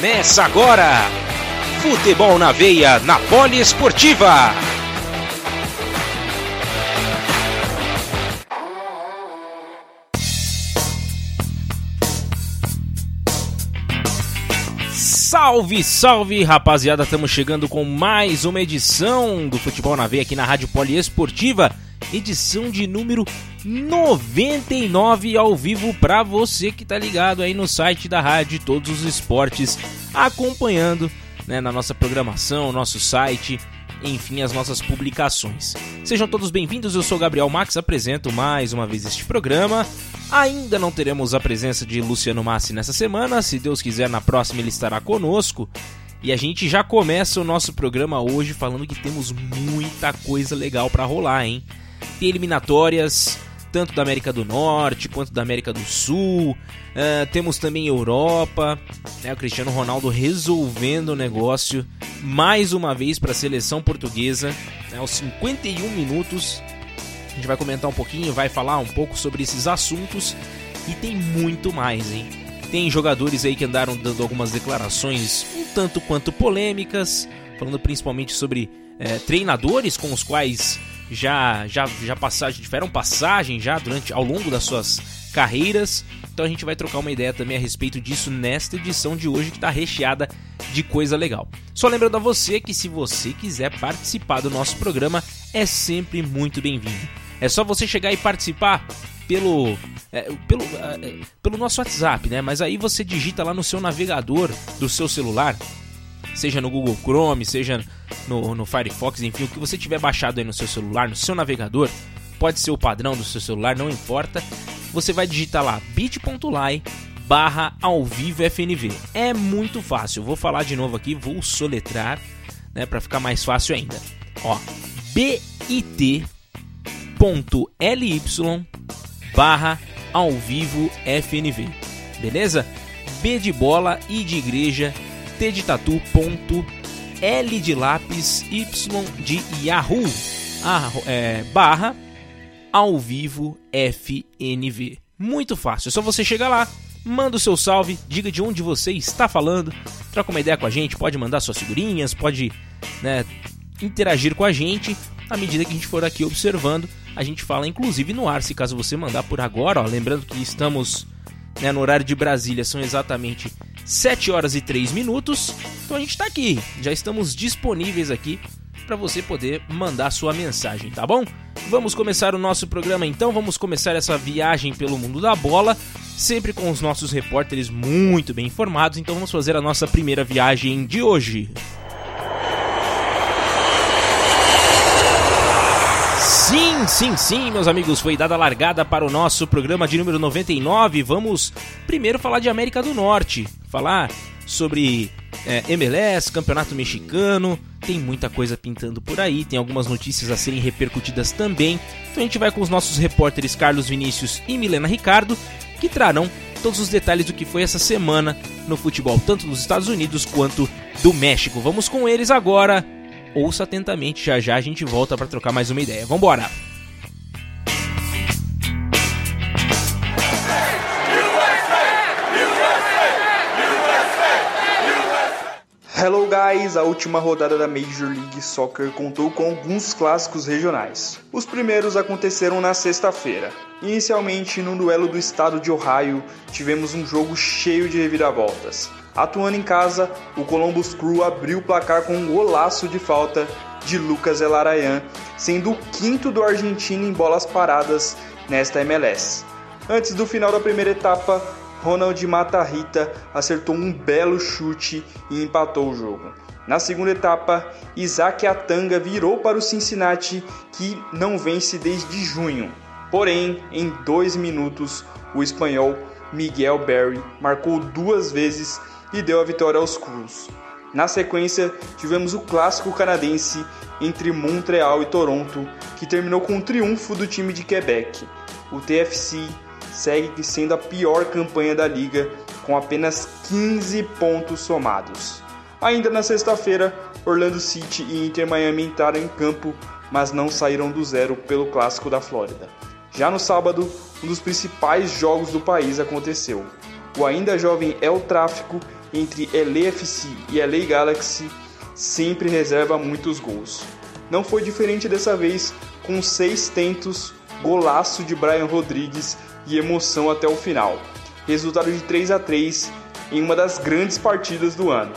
Começa agora! Futebol na veia, na Poliesportiva. Salve, salve, rapaziada! Estamos chegando com mais uma edição do Futebol na Veia aqui na Rádio Poliesportiva, edição de número 99 ao vivo para você que tá ligado aí no site da Rádio Todos os Esportes, acompanhando né, na nossa programação, nosso site, enfim, as nossas publicações. Sejam todos bem-vindos, eu sou Gabriel Max, apresento mais uma vez este programa. Ainda não teremos a presença de Luciano Massi nessa semana, se Deus quiser, na próxima ele estará conosco. E a gente já começa o nosso programa hoje falando que temos muita coisa legal para rolar, hein? Tem eliminatórias, tanto da América do Norte quanto da América do Sul. Uh, temos também Europa, né, o Cristiano Ronaldo resolvendo o negócio mais uma vez para a seleção portuguesa, né, aos 51 minutos. A gente vai comentar um pouquinho, vai falar um pouco sobre esses assuntos e tem muito mais, hein? Tem jogadores aí que andaram dando algumas declarações um tanto quanto polêmicas, falando principalmente sobre é, treinadores com os quais já já já passaram, tiveram passagem já durante ao longo das suas carreiras. Então a gente vai trocar uma ideia também a respeito disso nesta edição de hoje que está recheada de coisa legal. Só lembrando a você que se você quiser participar do nosso programa é sempre muito bem-vindo. É só você chegar e participar pelo é, pelo, é, pelo nosso WhatsApp, né? Mas aí você digita lá no seu navegador do seu celular seja no Google Chrome, seja no, no Firefox, enfim, o que você tiver baixado aí no seu celular, no seu navegador, pode ser o padrão do seu celular, não importa. Você vai digitar lá bit.ly barra ao vivo FNV. É muito fácil. Vou falar de novo aqui, vou soletrar, né, para ficar mais fácil ainda. Ó, bit.ly barra ao vivo FNV. Beleza? B de bola e de igreja T de tatu, ponto, L de lápis, Y de Yahoo, a, é, barra, ao vivo FNV. Muito fácil, é só você chegar lá, manda o seu salve, diga de onde você está falando, troca uma ideia com a gente, pode mandar suas figurinhas, pode né, interagir com a gente. À medida que a gente for aqui observando, a gente fala inclusive no ar, se caso você mandar por agora, ó, lembrando que estamos né, no horário de Brasília, são exatamente 7 horas e 3 minutos. Então a gente está aqui, já estamos disponíveis aqui para você poder mandar sua mensagem, tá bom? Vamos começar o nosso programa então, vamos começar essa viagem pelo mundo da bola, sempre com os nossos repórteres muito bem informados. Então vamos fazer a nossa primeira viagem de hoje. Sim, sim, sim, meus amigos, foi dada a largada para o nosso programa de número 99. Vamos primeiro falar de América do Norte, falar sobre é, MLS, Campeonato Mexicano, tem muita coisa pintando por aí, tem algumas notícias a serem repercutidas também. Então a gente vai com os nossos repórteres Carlos Vinícius e Milena Ricardo, que trarão todos os detalhes do que foi essa semana no futebol, tanto dos Estados Unidos quanto do México. Vamos com eles agora ouça atentamente, já já a gente volta para trocar mais uma ideia. Vambora! Hello guys! A última rodada da Major League Soccer contou com alguns clássicos regionais. Os primeiros aconteceram na sexta-feira. Inicialmente, no duelo do estado de Ohio, tivemos um jogo cheio de reviravoltas. Atuando em casa, o Columbus Crew abriu o placar com um golaço de falta de Lucas Elarayan, sendo o quinto do argentino em bolas paradas nesta MLS. Antes do final da primeira etapa, Ronald Matarrita acertou um belo chute e empatou o jogo. Na segunda etapa, Isaac Atanga virou para o Cincinnati, que não vence desde junho. Porém, em dois minutos, o espanhol Miguel Berry marcou duas vezes e deu a vitória aos Cruz. Na sequência, tivemos o clássico canadense entre Montreal e Toronto, que terminou com um triunfo do time de Quebec. O TFC segue sendo a pior campanha da liga, com apenas 15 pontos somados. Ainda na sexta-feira, Orlando City e Inter Miami entraram em campo, mas não saíram do zero pelo clássico da Flórida. Já no sábado, um dos principais jogos do país aconteceu. o ainda jovem El Tráfico entre LAFC e LA Galaxy sempre reserva muitos gols. Não foi diferente dessa vez, com seis tentos, golaço de Brian Rodrigues e emoção até o final. Resultado de 3 a 3 em uma das grandes partidas do ano.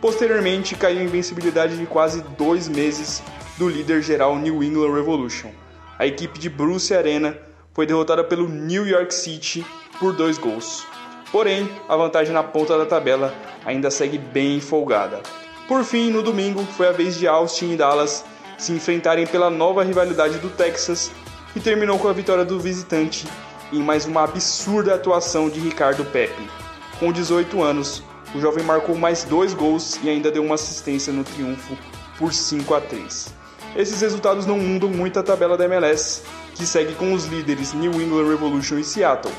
Posteriormente, caiu a invencibilidade de quase dois meses do líder geral New England Revolution. A equipe de Bruce Arena foi derrotada pelo New York City por dois gols. Porém, a vantagem na ponta da tabela ainda segue bem folgada. Por fim, no domingo, foi a vez de Austin e Dallas se enfrentarem pela nova rivalidade do Texas, que terminou com a vitória do visitante em mais uma absurda atuação de Ricardo Pepe. Com 18 anos, o jovem marcou mais dois gols e ainda deu uma assistência no triunfo por 5 a 3. Esses resultados não mudam muito a tabela da MLS, que segue com os líderes New England Revolution e Seattle.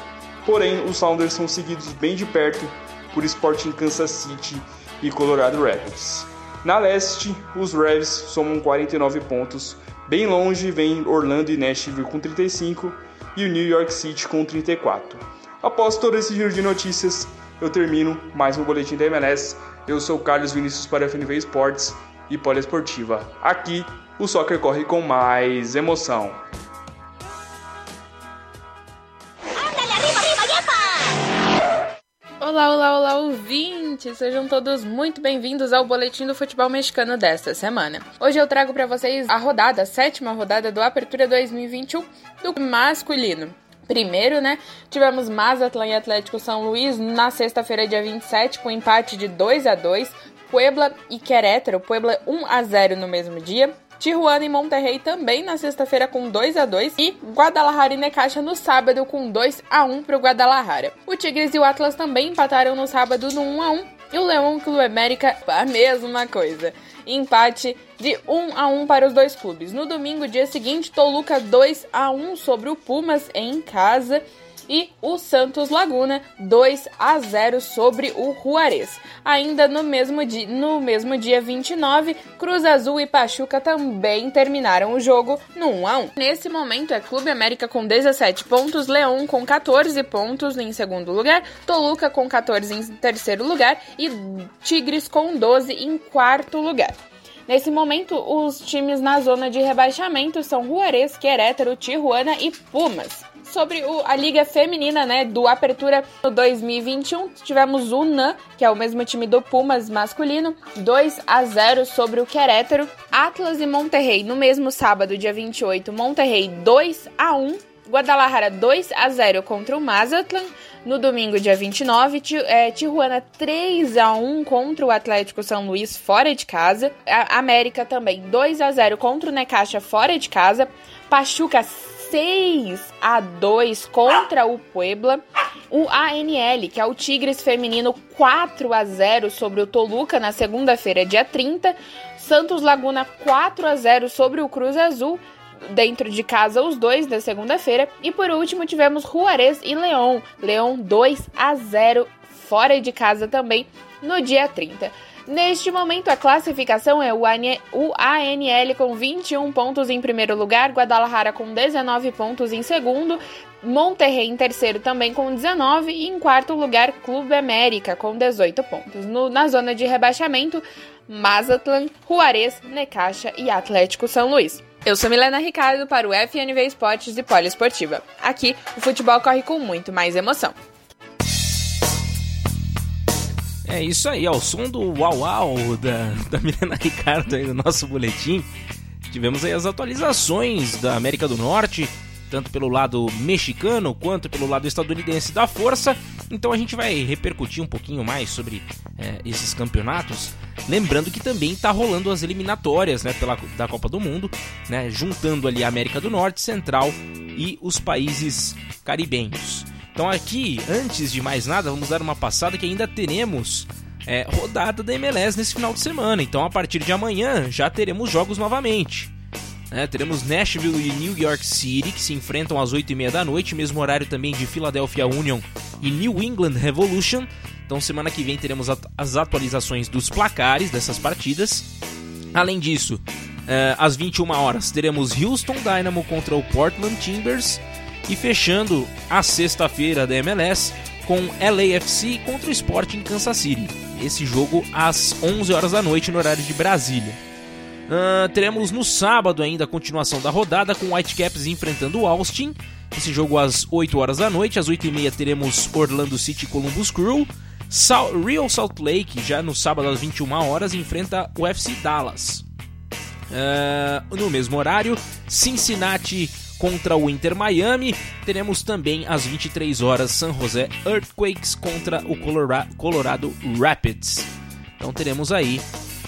Porém, os Sounders são seguidos bem de perto por Sporting Kansas City e Colorado Rapids. Na leste, os Revs somam 49 pontos, bem longe vem Orlando e Nashville com 35 e o New York City com 34. Após todo esse giro de notícias, eu termino mais um boletim da MLS. Eu sou Carlos Vinícius para a FNV Esportes e Poliesportiva. Aqui, o soccer corre com mais emoção. Ouvintes! Sejam todos muito bem-vindos ao Boletim do Futebol Mexicano desta semana. Hoje eu trago para vocês a rodada, a sétima rodada do Apertura 2021 do masculino. Primeiro, né, tivemos Mazatlan e Atlético São Luís na sexta-feira, dia 27, com empate de 2 a 2 Puebla e Querétaro, Puebla 1 a 0 no mesmo dia. Tijuana e Monterrey também na sexta-feira com 2 a 2 e Guadalajara e Necaxa no sábado com 2 a 1 para o Guadalajara. O Tigres e o Atlas também empataram no sábado no 1 a 1 e o Leão e o Clube América a mesma coisa. Empate de 1 a 1 para os dois clubes. No domingo, dia seguinte, Toluca 2 a 1 sobre o Pumas em casa e o Santos Laguna 2 a 0 sobre o Juarez. Ainda no mesmo, dia, no mesmo dia 29, Cruz Azul e Pachuca também terminaram o jogo no 1 a 1. Nesse momento é Clube América com 17 pontos, Leão com 14 pontos em segundo lugar, Toluca com 14 em terceiro lugar e Tigres com 12 em quarto lugar. Nesse momento, os times na zona de rebaixamento são Juarez, Querétaro, Tijuana e Pumas sobre o, a Liga Feminina, né, do Apertura 2021. Tivemos o NAN, que é o mesmo time do Pumas masculino, 2 a 0 sobre o Querétaro. Atlas e Monterrey no mesmo sábado, dia 28, Monterrey 2 a 1 Guadalajara 2 a 0 contra o Mazatlan. No domingo, dia 29, é, Tijuana 3 a 1 contra o Atlético São Luís fora de casa. A América também 2 a 0 contra o Necaxa fora de casa. Pachuca 6 a 2 contra o Puebla. O ANL, que é o Tigres feminino, 4 a 0 sobre o Toluca na segunda-feira, dia 30. Santos Laguna 4 a 0 sobre o Cruz Azul dentro de casa os dois da segunda-feira. E por último tivemos Juarez e Leão. Leão 2 a 0 fora de casa também no dia 30. Neste momento, a classificação é o ANL com 21 pontos em primeiro lugar, Guadalajara com 19 pontos em segundo, Monterrey em terceiro também com 19 e em quarto lugar, Clube América com 18 pontos. No, na zona de rebaixamento, Mazatlan, Juarez, Necaxa e Atlético São Luís. Eu sou Milena Ricardo para o FNV Esportes e Poliesportiva. Aqui, o futebol corre com muito mais emoção. É isso aí, ao som do Uau Uau da, da Milena Ricardo aí no nosso boletim. Tivemos aí as atualizações da América do Norte, tanto pelo lado mexicano quanto pelo lado estadunidense da força. Então a gente vai repercutir um pouquinho mais sobre é, esses campeonatos. Lembrando que também está rolando as eliminatórias né, pela, da Copa do Mundo, né, juntando ali a América do Norte, Central e os países caribenhos. Então aqui, antes de mais nada, vamos dar uma passada que ainda teremos é, rodada da MLS nesse final de semana. Então a partir de amanhã já teremos jogos novamente. É, teremos Nashville e New York City que se enfrentam às 8h30 da noite, mesmo horário também de Philadelphia Union e New England Revolution. Então semana que vem teremos as atualizações dos placares dessas partidas. Além disso, é, às 21 horas teremos Houston Dynamo contra o Portland Timbers e fechando a sexta-feira da MLS, com LAFC contra o Sporting Kansas City. Esse jogo às 11 horas da noite no horário de Brasília. Uh, teremos no sábado ainda a continuação da rodada com Whitecaps enfrentando o Austin. Esse jogo às 8 horas da noite. Às 8 e meia teremos Orlando City e Columbus Crew. Sal Real Salt Lake, já no sábado às 21 horas, enfrenta o FC Dallas. Uh, no mesmo horário, Cincinnati contra o Inter Miami. Teremos também às 23 horas San José Earthquakes contra o Colorado Rapids. Então teremos aí,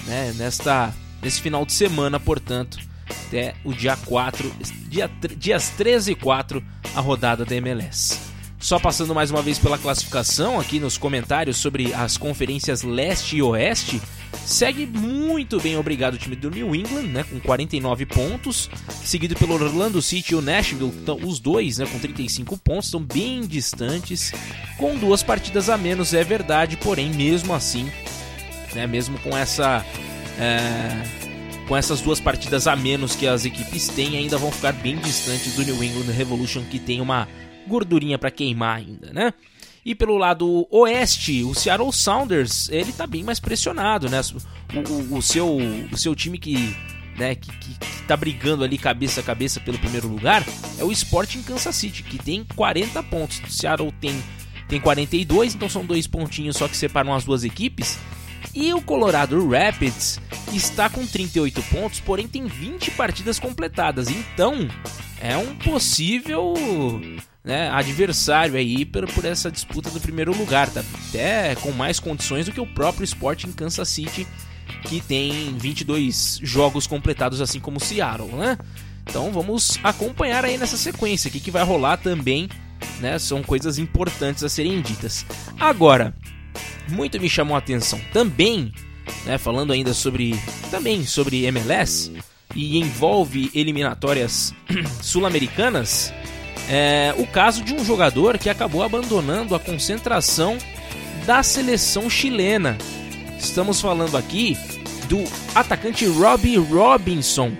né, nesta, nesse final de semana, portanto, até o dia 4, dia, dias 13 e 4, a rodada da MLS. Só passando mais uma vez pela classificação aqui nos comentários sobre as conferências leste e oeste. Segue muito bem, obrigado, o time do New England, né, com 49 pontos, seguido pelo Orlando City e o Nashville, então, os dois, né, com 35 pontos, estão bem distantes, com duas partidas a menos, é verdade, porém, mesmo assim, né, mesmo com essa é, com essas duas partidas a menos que as equipes têm, ainda vão ficar bem distantes do New England Revolution, que tem uma gordurinha para queimar ainda, né? E pelo lado oeste, o Seattle Sounders, ele tá bem mais pressionado, né? O, o, o seu, o seu time que, né, que, que, que tá brigando ali cabeça a cabeça pelo primeiro lugar é o Sporting Kansas City, que tem 40 pontos. O Seattle tem, tem 42, então são dois pontinhos só que separam as duas equipes. E o Colorado Rapids está com 38 pontos, porém tem 20 partidas completadas. Então, é um possível né, adversário aí por, por essa disputa do primeiro lugar, tá? Até com mais condições do que o próprio Sporting Kansas City, que tem 22 jogos completados, assim como o Seattle, né? Então vamos acompanhar aí nessa sequência, o que, que vai rolar também, né? São coisas importantes a serem ditas. Agora, muito me chamou a atenção também, né, falando ainda sobre também sobre MLS e envolve eliminatórias sul-americanas, é, o caso de um jogador que acabou abandonando a concentração da seleção chilena. Estamos falando aqui do atacante Robbie Robinson,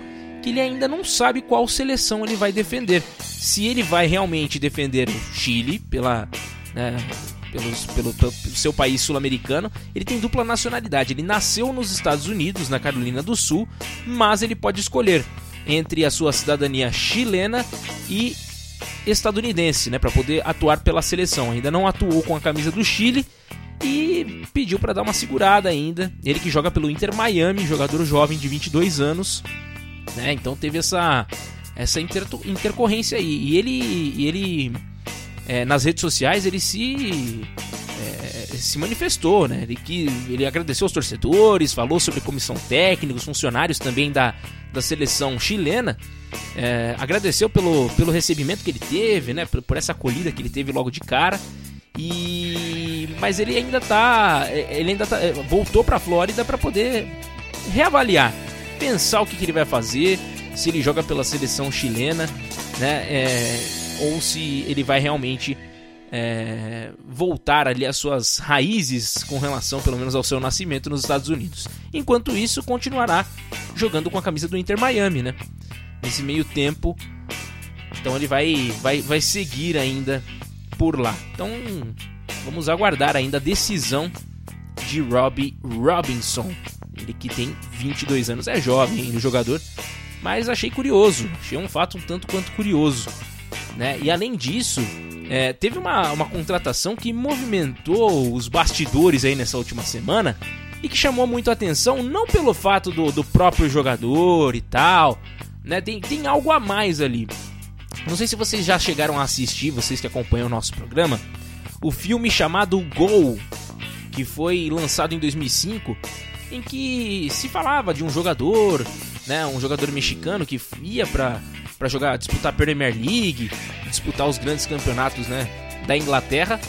que ele ainda não sabe qual seleção ele vai defender. Se ele vai realmente defender o Chile pela, né, pelos, pelo, pelo seu país sul-americano, ele tem dupla nacionalidade. Ele nasceu nos Estados Unidos, na Carolina do Sul, mas ele pode escolher entre a sua cidadania chilena e estadunidense, né, para poder atuar pela seleção. Ainda não atuou com a camisa do Chile e pediu para dar uma segurada ainda. Ele que joga pelo Inter Miami, jogador jovem de 22 anos, né? Então teve essa essa inter intercorrência aí. E ele e ele é, nas redes sociais ele se se manifestou, né? Ele que ele agradeceu aos torcedores, falou sobre comissão técnica, os funcionários também da, da seleção chilena é, agradeceu pelo, pelo recebimento que ele teve, né? Por, por, essa acolhida que ele teve logo de cara. E mas ele ainda tá, ele ainda tá, é, voltou para a Flórida para poder reavaliar, pensar o que, que, ele vai fazer, se ele joga pela seleção chilena, né? É, ou se ele vai realmente é, voltar ali às suas raízes com relação, pelo menos, ao seu nascimento nos Estados Unidos. Enquanto isso, continuará jogando com a camisa do Inter Miami, né? nesse meio tempo. Então ele vai, vai, vai seguir ainda por lá. Então vamos aguardar ainda a decisão de Robbie Robinson. Ele que tem 22 anos, é jovem ainda o jogador, mas achei curioso, achei um fato um tanto quanto curioso. Né? E além disso, é, teve uma, uma contratação que movimentou os bastidores aí nessa última semana e que chamou muito a atenção, não pelo fato do, do próprio jogador e tal, né? Tem, tem algo a mais ali. Não sei se vocês já chegaram a assistir, vocês que acompanham o nosso programa, o filme chamado Gol, que foi lançado em 2005, em que se falava de um jogador, né, um jogador mexicano que ia para para jogar, disputar a Premier League, disputar os grandes campeonatos, né, da Inglaterra.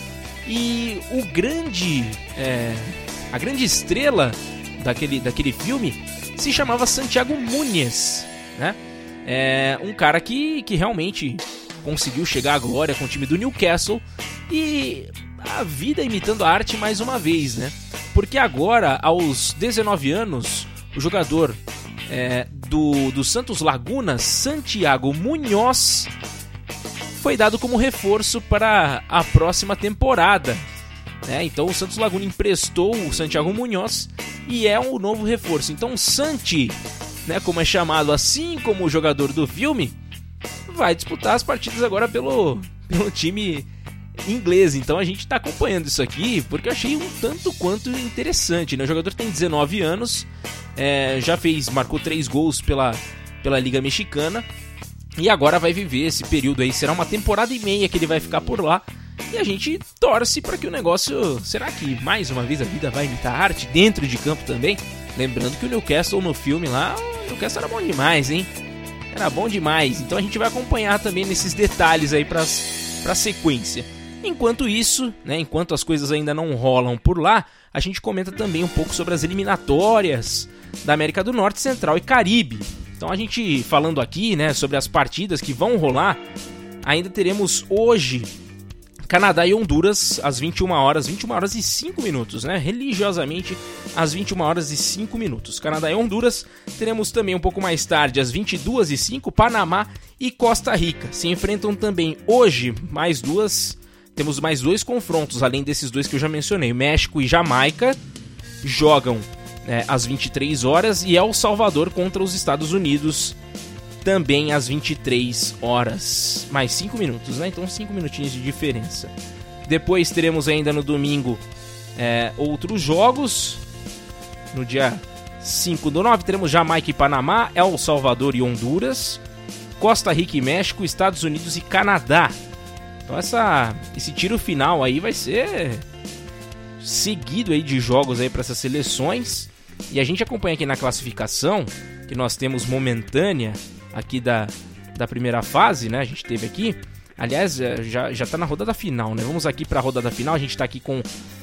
E o grande, é, a grande estrela daquele, daquele filme se chamava Santiago Muniz né? É um cara que, que realmente conseguiu chegar à glória com o time do Newcastle e a vida imitando a arte mais uma vez, né? Porque agora, aos 19 anos, o jogador é, do, do Santos Laguna, Santiago Munhoz, foi dado como reforço para a próxima temporada. Né? Então o Santos Laguna emprestou o Santiago Munhoz e é um novo reforço. Então o Santi, né, como é chamado assim como o jogador do filme, vai disputar as partidas agora pelo, pelo time inglês. Então a gente está acompanhando isso aqui porque eu achei um tanto quanto interessante. Né? O jogador tem 19 anos, é, já fez, marcou 3 gols pela, pela Liga Mexicana e agora vai viver esse período aí. Será uma temporada e meia que ele vai ficar por lá. E a gente torce para que o negócio. Será que mais uma vez a vida vai imitar arte dentro de campo também? Lembrando que o Newcastle no filme lá, o Newcastle era bom demais, hein? Era bom demais. Então a gente vai acompanhar também nesses detalhes aí para a sequência. Enquanto isso, né, enquanto as coisas ainda não rolam por lá, a gente comenta também um pouco sobre as eliminatórias da América do Norte, Central e Caribe. Então a gente falando aqui, né, sobre as partidas que vão rolar, ainda teremos hoje Canadá e Honduras às 21 horas, 21 horas e 5 minutos, né? Religiosamente às 21 horas e 5 minutos. Canadá e Honduras. Teremos também um pouco mais tarde às 22 e 5 Panamá e Costa Rica. Se enfrentam também hoje mais duas temos mais dois confrontos, além desses dois que eu já mencionei. México e Jamaica jogam é, às 23 horas e El Salvador contra os Estados Unidos também às 23 horas. Mais 5 minutos, né? Então 5 minutinhos de diferença. Depois teremos ainda no domingo é, outros jogos. No dia 5 do 9 teremos Jamaica e Panamá, El Salvador e Honduras, Costa Rica e México, Estados Unidos e Canadá. Então essa, esse tiro final aí vai ser seguido aí de jogos aí para essas seleções. E a gente acompanha aqui na classificação que nós temos momentânea aqui da, da primeira fase, né? A gente teve aqui. Aliás, é, já, já tá na rodada final, né? Vamos aqui para a rodada final. A gente tá aqui com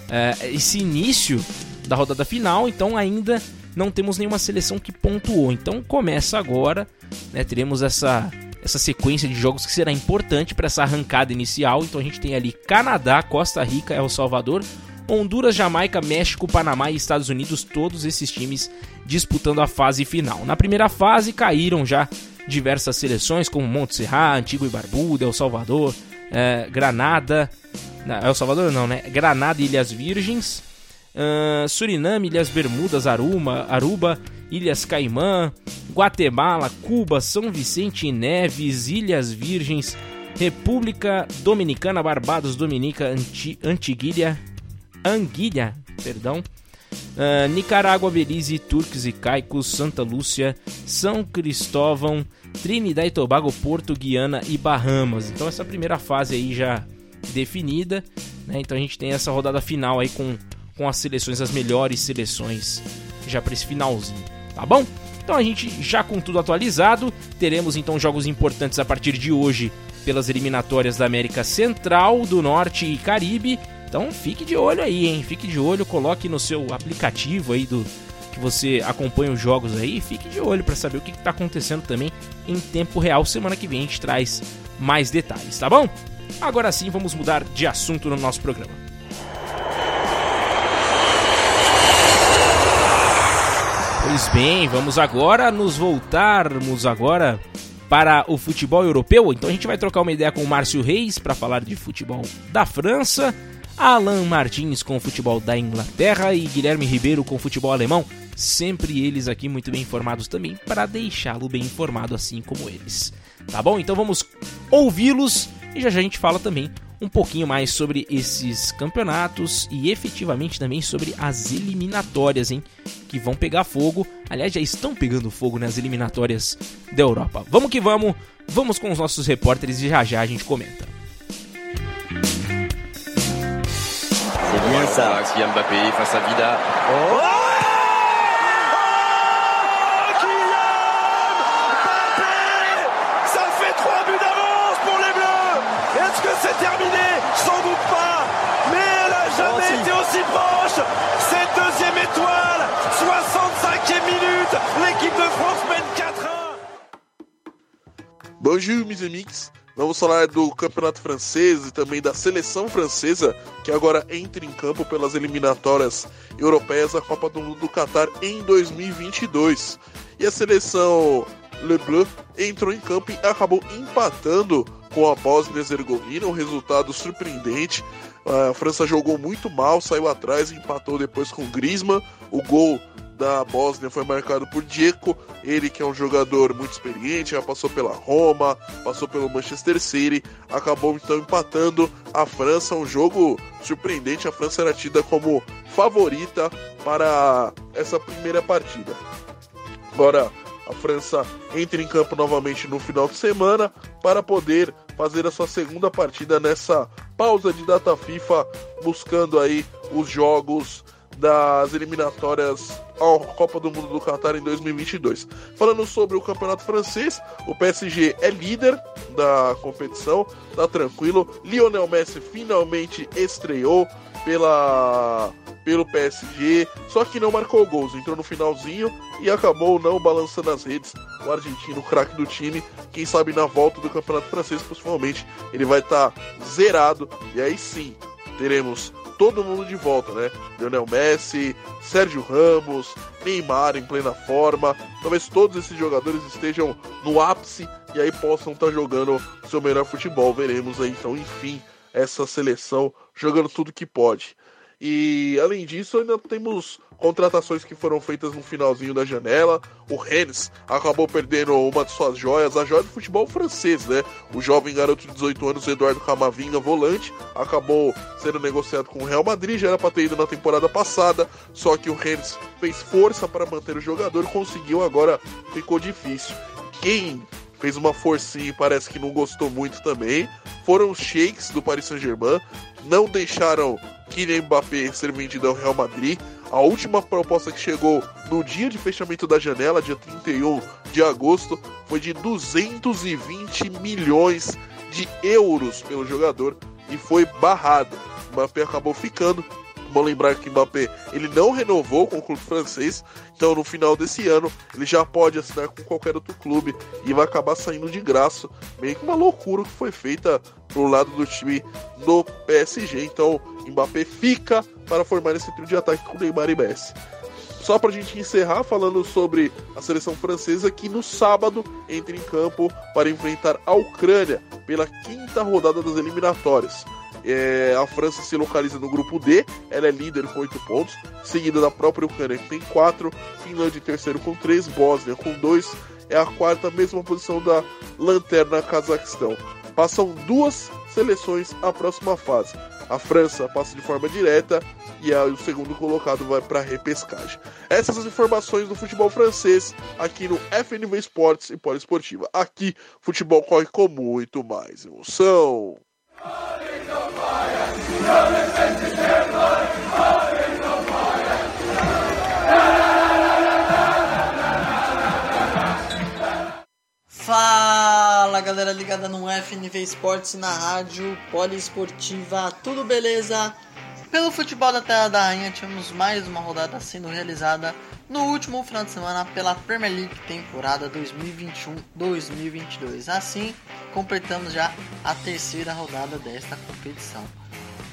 é, esse início da rodada final, então ainda não temos nenhuma seleção que pontuou. Então começa agora, né? Teremos essa essa sequência de jogos que será importante para essa arrancada inicial. Então a gente tem ali Canadá, Costa Rica, El Salvador, Honduras, Jamaica, México, Panamá e Estados Unidos, todos esses times disputando a fase final. Na primeira fase caíram já diversas seleções como Montserrat, Antigua e Barbuda, El Salvador, é, Granada, El Salvador não, né? Granada e Ilhas Virgens, uh, Suriname, Ilhas Bermudas, Aruma, Aruba, Ilhas Caimã, Guatemala, Cuba, São Vicente e Neves, Ilhas Virgens, República Dominicana, Barbados, Dominica, Anti Antiguilha, Anguilha, perdão, uh, Nicarágua, Belize, Turques e Caicos, Santa Lúcia, São Cristóvão, Trinidad e Tobago, Porto, Guiana e Bahamas. Então essa primeira fase aí já definida, né? Então a gente tem essa rodada final aí com, com as seleções, as melhores seleções já para esse finalzinho, tá bom? Então a gente já com tudo atualizado, teremos então jogos importantes a partir de hoje pelas eliminatórias da América Central, do Norte e Caribe. Então fique de olho aí, hein? Fique de olho, coloque no seu aplicativo aí do que você acompanha os jogos aí, fique de olho para saber o que está acontecendo também em tempo real. Semana que vem a gente traz mais detalhes, tá bom? Agora sim, vamos mudar de assunto no nosso programa. Pois bem, vamos agora nos voltarmos agora para o futebol europeu. Então a gente vai trocar uma ideia com o Márcio Reis para falar de futebol da França, Alan Martins com o futebol da Inglaterra e Guilherme Ribeiro com o futebol alemão. Sempre eles aqui muito bem informados também para deixá-lo bem informado assim como eles. Tá bom? Então vamos ouvi-los e já já a gente fala também um pouquinho mais sobre esses campeonatos e efetivamente também sobre as eliminatórias, hein? Que vão pegar fogo. Aliás, já estão pegando fogo nas eliminatórias da Europa. Vamos que vamos, vamos com os nossos repórteres e já já a gente comenta. C'est bien ça. Mbappé face à Vida. Oh Bonjour, meus amigos. Vamos falar do campeonato francês e também da seleção francesa, que agora entra em campo pelas eliminatórias europeias da Copa do Mundo do Catar em 2022. E a seleção Le Bleu entrou em campo e acabou empatando com a Bósnia-Herzegovina, um resultado surpreendente. A França jogou muito mal, saiu atrás e empatou depois com Griezmann. O gol da Bósnia foi marcado por Diego, ele que é um jogador muito experiente, já passou pela Roma, passou pelo Manchester City, acabou então empatando a França, um jogo surpreendente, a França era tida como favorita para essa primeira partida. Agora a França entra em campo novamente no final de semana para poder fazer a sua segunda partida nessa pausa de data FIFA, buscando aí os jogos das eliminatórias à Copa do Mundo do Qatar em 2022. Falando sobre o campeonato francês, o PSG é líder da competição, tá tranquilo. Lionel Messi finalmente estreou pela pelo PSG, só que não marcou gols, entrou no finalzinho e acabou não balançando as redes. O argentino, craque do time, quem sabe na volta do campeonato francês, possivelmente ele vai estar tá zerado e aí sim teremos todo mundo de volta, né? Lionel Messi, Sérgio Ramos, Neymar em plena forma. Talvez todos esses jogadores estejam no ápice e aí possam estar tá jogando seu melhor futebol. Veremos aí então, enfim, essa seleção jogando tudo que pode. E além disso, ainda temos contratações que foram feitas no finalzinho da janela. O Rennes acabou perdendo uma de suas joias, a joia do futebol francês, né? O jovem garoto de 18 anos, Eduardo Camavinga, volante, acabou sendo negociado com o Real Madrid, já era para ter ido na temporada passada, só que o Rennes fez força para manter o jogador, conseguiu, agora ficou difícil. Quem fez uma forcinha e parece que não gostou muito também foram os shakes do Paris Saint-Germain, não deixaram Kylian Mbappé ser vendido ao Real Madrid. A última proposta que chegou no dia de fechamento da janela, dia 31 de agosto, foi de 220 milhões de euros pelo jogador e foi barrado. Mbappé acabou ficando Bom lembrar que Mbappé ele não renovou com o clube francês, então no final desse ano ele já pode assinar com qualquer outro clube e vai acabar saindo de graça. Meio que uma loucura que foi feita pro lado do time do PSG. Então Mbappé fica para formar esse trio de ataque com Neymar e Messi. Só para a gente encerrar falando sobre a seleção francesa que no sábado entra em campo para enfrentar a Ucrânia pela quinta rodada das eliminatórias. É, a França se localiza no grupo D, ela é líder com 8 pontos, seguida da própria Ucrânia que tem 4, Finlândia em terceiro com 3, Bósnia com 2, é a quarta, mesma posição da lanterna Cazaquistão. Passam duas seleções à próxima fase. A França passa de forma direta e o segundo colocado vai para a repescagem. Essas as informações do futebol francês aqui no FNV Esportes e Poliesportiva. Aqui, futebol corre com muito mais emoção. Fala galera ligada no FNV Esportes na rádio poliesportiva, tudo beleza? Pelo futebol da Terra da Rainha, tivemos mais uma rodada sendo realizada no último final de semana pela Premier League temporada 2021-2022. Assim, completamos já a terceira rodada desta competição.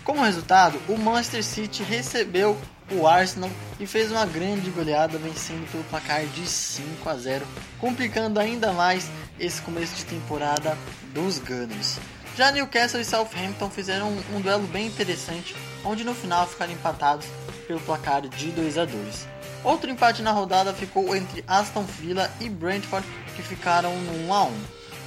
Como resultado, o Manchester City recebeu o Arsenal e fez uma grande goleada vencendo pelo placar de 5 a 0, complicando ainda mais esse começo de temporada dos Gunners. Já Newcastle e Southampton fizeram um, um duelo bem interessante, onde no final ficaram empatados pelo placar de 2 a 2. Outro empate na rodada ficou entre Aston Villa e Brentford, que ficaram no 1 a 1.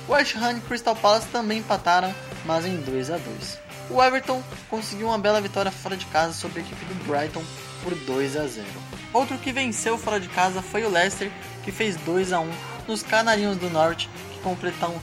West Ham e Crystal Palace também empataram, mas em 2 a 2. O Everton conseguiu uma bela vitória fora de casa sobre a equipe do Brighton por 2 a 0. Outro que venceu fora de casa foi o Leicester, que fez 2 a 1 nos Canarinhos do Norte, que completaram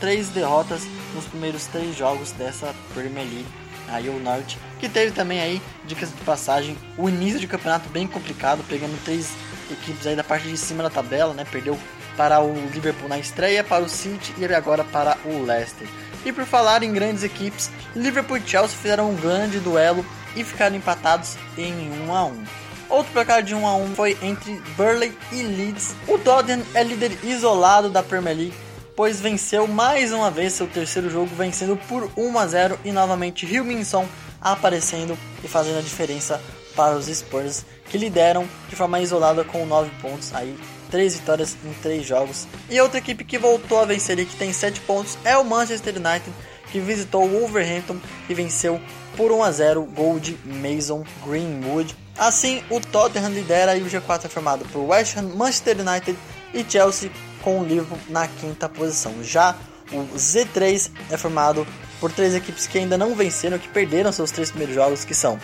três derrotas nos primeiros três jogos dessa Premier League. Aí o Norte, que teve também aí, dicas de passagem, o início de campeonato bem complicado, pegando três equipes aí da parte de cima da tabela, né? Perdeu para o Liverpool na estreia, para o City e agora para o Leicester. E por falar em grandes equipes, Liverpool e Chelsea fizeram um grande duelo e ficaram empatados em 1 a 1. Outro placar de 1 a 1 foi entre Burley e Leeds. O Tottenham é líder isolado da Premier League, pois venceu mais uma vez seu terceiro jogo, vencendo por 1 a 0 e novamente Hilminson aparecendo e fazendo a diferença para os Spurs, que lideram de forma isolada com 9 pontos aí 3 vitórias em 3 jogos. E outra equipe que voltou a vencer e que tem 7 pontos é o Manchester United, que visitou o Wolverhampton e venceu por 1 a 0 gol de Mason Greenwood. Assim, o Tottenham lidera e o G4 é formado por West Ham, Manchester United e Chelsea com o Liverpool na quinta posição. Já o Z3 é formado por três equipes que ainda não venceram, que perderam seus três primeiros jogos, que são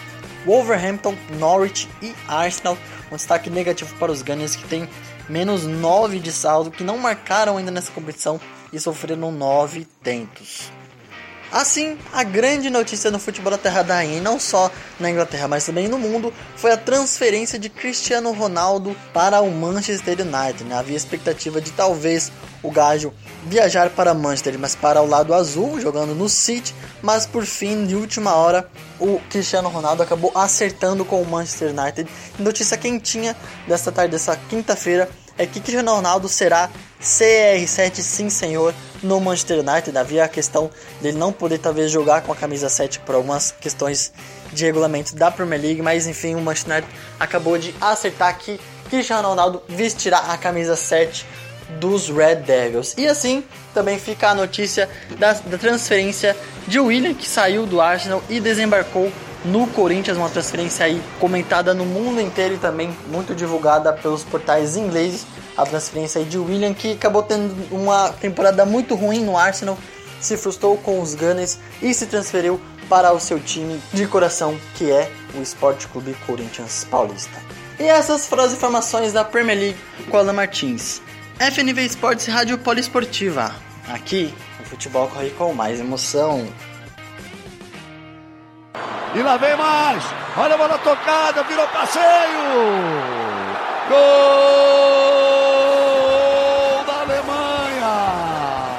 Wolverhampton, Norwich e Arsenal. Um destaque negativo para os Gunners que tem menos 9 de saldo, que não marcaram ainda nessa competição e sofreram 9 tentos. Assim, a grande notícia no futebol da Terra da e não só na Inglaterra, mas também no mundo, foi a transferência de Cristiano Ronaldo para o Manchester United. Né? Havia expectativa de talvez o Gajo viajar para Manchester, mas para o lado azul, jogando no City, mas por fim, de última hora, o Cristiano Ronaldo acabou acertando com o Manchester United. Notícia quentinha desta tarde, dessa quinta-feira, é que Cristiano Ronaldo será CR7, sim senhor, no Manchester United. Havia a questão dele não poder talvez jogar com a camisa 7 por algumas questões de regulamento da Premier League, mas enfim, o Manchester United acabou de acertar que Cristiano Ronaldo vestirá a camisa 7 dos Red Devils. E assim também fica a notícia da, da transferência de William, que saiu do Arsenal e desembarcou no Corinthians, uma transferência aí comentada no mundo inteiro e também muito divulgada pelos portais ingleses. A transferência aí de William, que acabou tendo uma temporada muito ruim no Arsenal, se frustrou com os Gunners e se transferiu para o seu time de coração, que é o Esporte Clube Corinthians Paulista. E essas foram as informações da Premier League com Alan Martins. FNV Esportes Rádio Poliesportiva. Aqui, o futebol corre com mais emoção. E lá vem mais. Olha a bola tocada, virou passeio. Gol da Alemanha.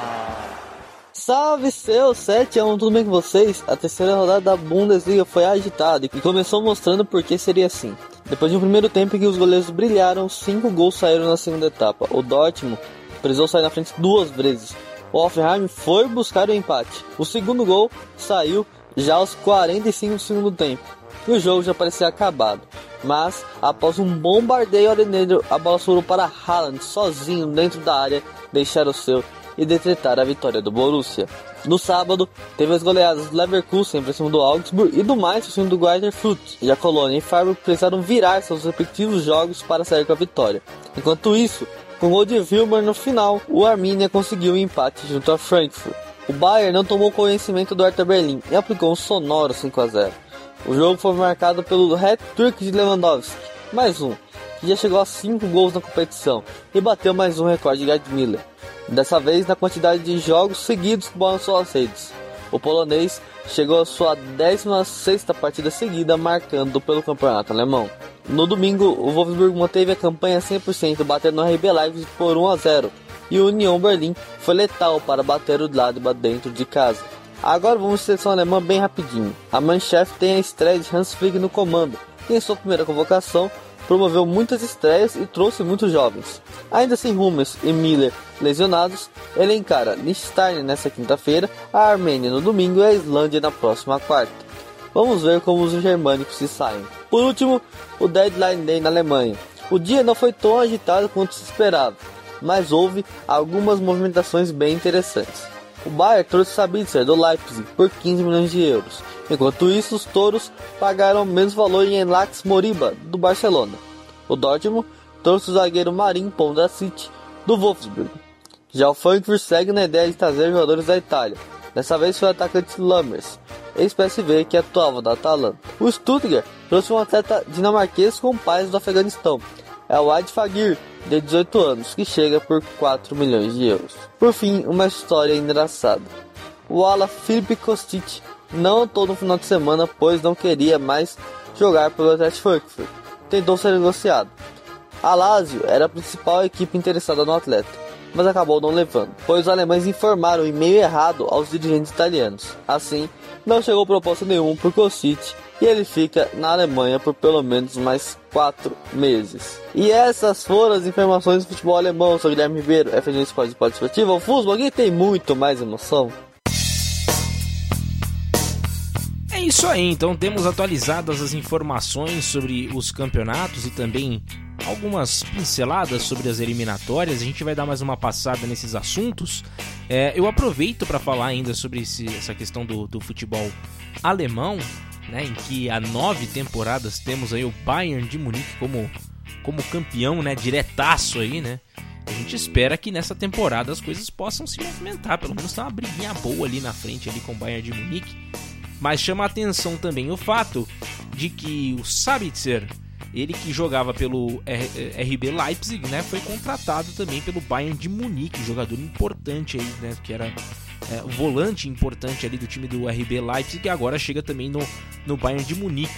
Salve seus 7 a 1, tudo bem com vocês? A terceira rodada da Bundesliga foi agitada e começou mostrando por que seria assim. Depois de um primeiro tempo em que os goleiros brilharam, cinco gols saíram na segunda etapa. O Dortmund precisou sair na frente duas vezes. O Hoffenheim foi buscar o empate. O segundo gol saiu já aos 45 do segundo tempo. E o jogo já parecia acabado. Mas, após um bombardeio areneiro, a bola sobrou para Haaland sozinho dentro da área, deixar o seu e decretar a vitória do Borussia. No sábado, teve as goleadas do Leverkusen para cima do Augsburg e do mais para cima do Greuther E a Colônia e Freiburg precisaram virar seus respectivos jogos para sair com a vitória. Enquanto isso, com o gol de Wilmer no final, o Arminia conseguiu o um empate junto a Frankfurt. O Bayern não tomou conhecimento do Hertha Berlim e aplicou um sonoro 5 a 0. O jogo foi marcado pelo hat-trick de Lewandowski, mais um, que já chegou a 5 gols na competição e bateu mais um recorde de Gerd Miller dessa vez na quantidade de jogos seguidos que bolam suas redes. O polonês chegou à sua 16 partida seguida marcando pelo campeonato alemão. No domingo, o Wolfsburg manteve a campanha 100%, batendo o RB Leipzig por 1 a 0, e o Union Berlim foi letal para bater o Gladbach dentro de casa. Agora vamos à seleção alemã bem rapidinho. A Mannschaft tem a estreia de Hans Flick no comando, e em sua primeira convocação promoveu muitas estreias e trouxe muitos jovens. Ainda sem Hummels e Miller lesionados, ele encara Liechtenstein nesta quinta-feira, a Armênia no domingo e a Islândia na próxima quarta. Vamos ver como os germânicos se saem. Por último, o Deadline Day na Alemanha. O dia não foi tão agitado quanto se esperava, mas houve algumas movimentações bem interessantes. O Bayern trouxe Sabitzer do Leipzig por 15 milhões de euros. Enquanto isso, os touros pagaram o mesmo valor em Enlax Moriba, do Barcelona. O Dortmund trouxe o zagueiro Marim Pondracic, do Wolfsburg. Já o Frankfurt segue na ideia de trazer jogadores da Itália. Dessa vez foi o atacante Lammers, ex-PSV que atuava da Atalanta. O Stuttgart trouxe um atleta dinamarquês com pais do Afeganistão. É o Adi Fagir, de 18 anos, que chega por 4 milhões de euros. Por fim, uma história engraçada. O ala Felipe Kostic não atuou no final de semana, pois não queria mais jogar pelo Atlético Frankfurt. Tentou ser negociado. A Lazio era a principal equipe interessada no atleta, mas acabou não levando, pois os alemães informaram o e-mail errado aos dirigentes italianos. Assim, não chegou proposta nenhuma por Kostic e ele fica na Alemanha por pelo menos mais quatro meses. E essas foram as informações do futebol alemão. Eu sou Guilherme Ribeiro, FG Esporte Esportivo. O futebol aqui tem muito mais emoção. É isso aí, então temos atualizadas as informações sobre os campeonatos e também algumas pinceladas sobre as eliminatórias, a gente vai dar mais uma passada nesses assuntos. É, eu aproveito para falar ainda sobre esse, essa questão do, do futebol alemão, né, em que há nove temporadas temos aí o Bayern de Munique como, como campeão, né, diretaço aí, né. A gente espera que nessa temporada as coisas possam se movimentar, pelo menos tá uma briguinha boa ali na frente ali com o Bayern de Munique. Mas chama a atenção também o fato de que o Sabitzer, ele que jogava pelo RB Leipzig, né, foi contratado também pelo Bayern de Munique, jogador importante aí, né, que era é, volante importante ali do time do RB Leipzig, e agora chega também no, no Bayern de Munique.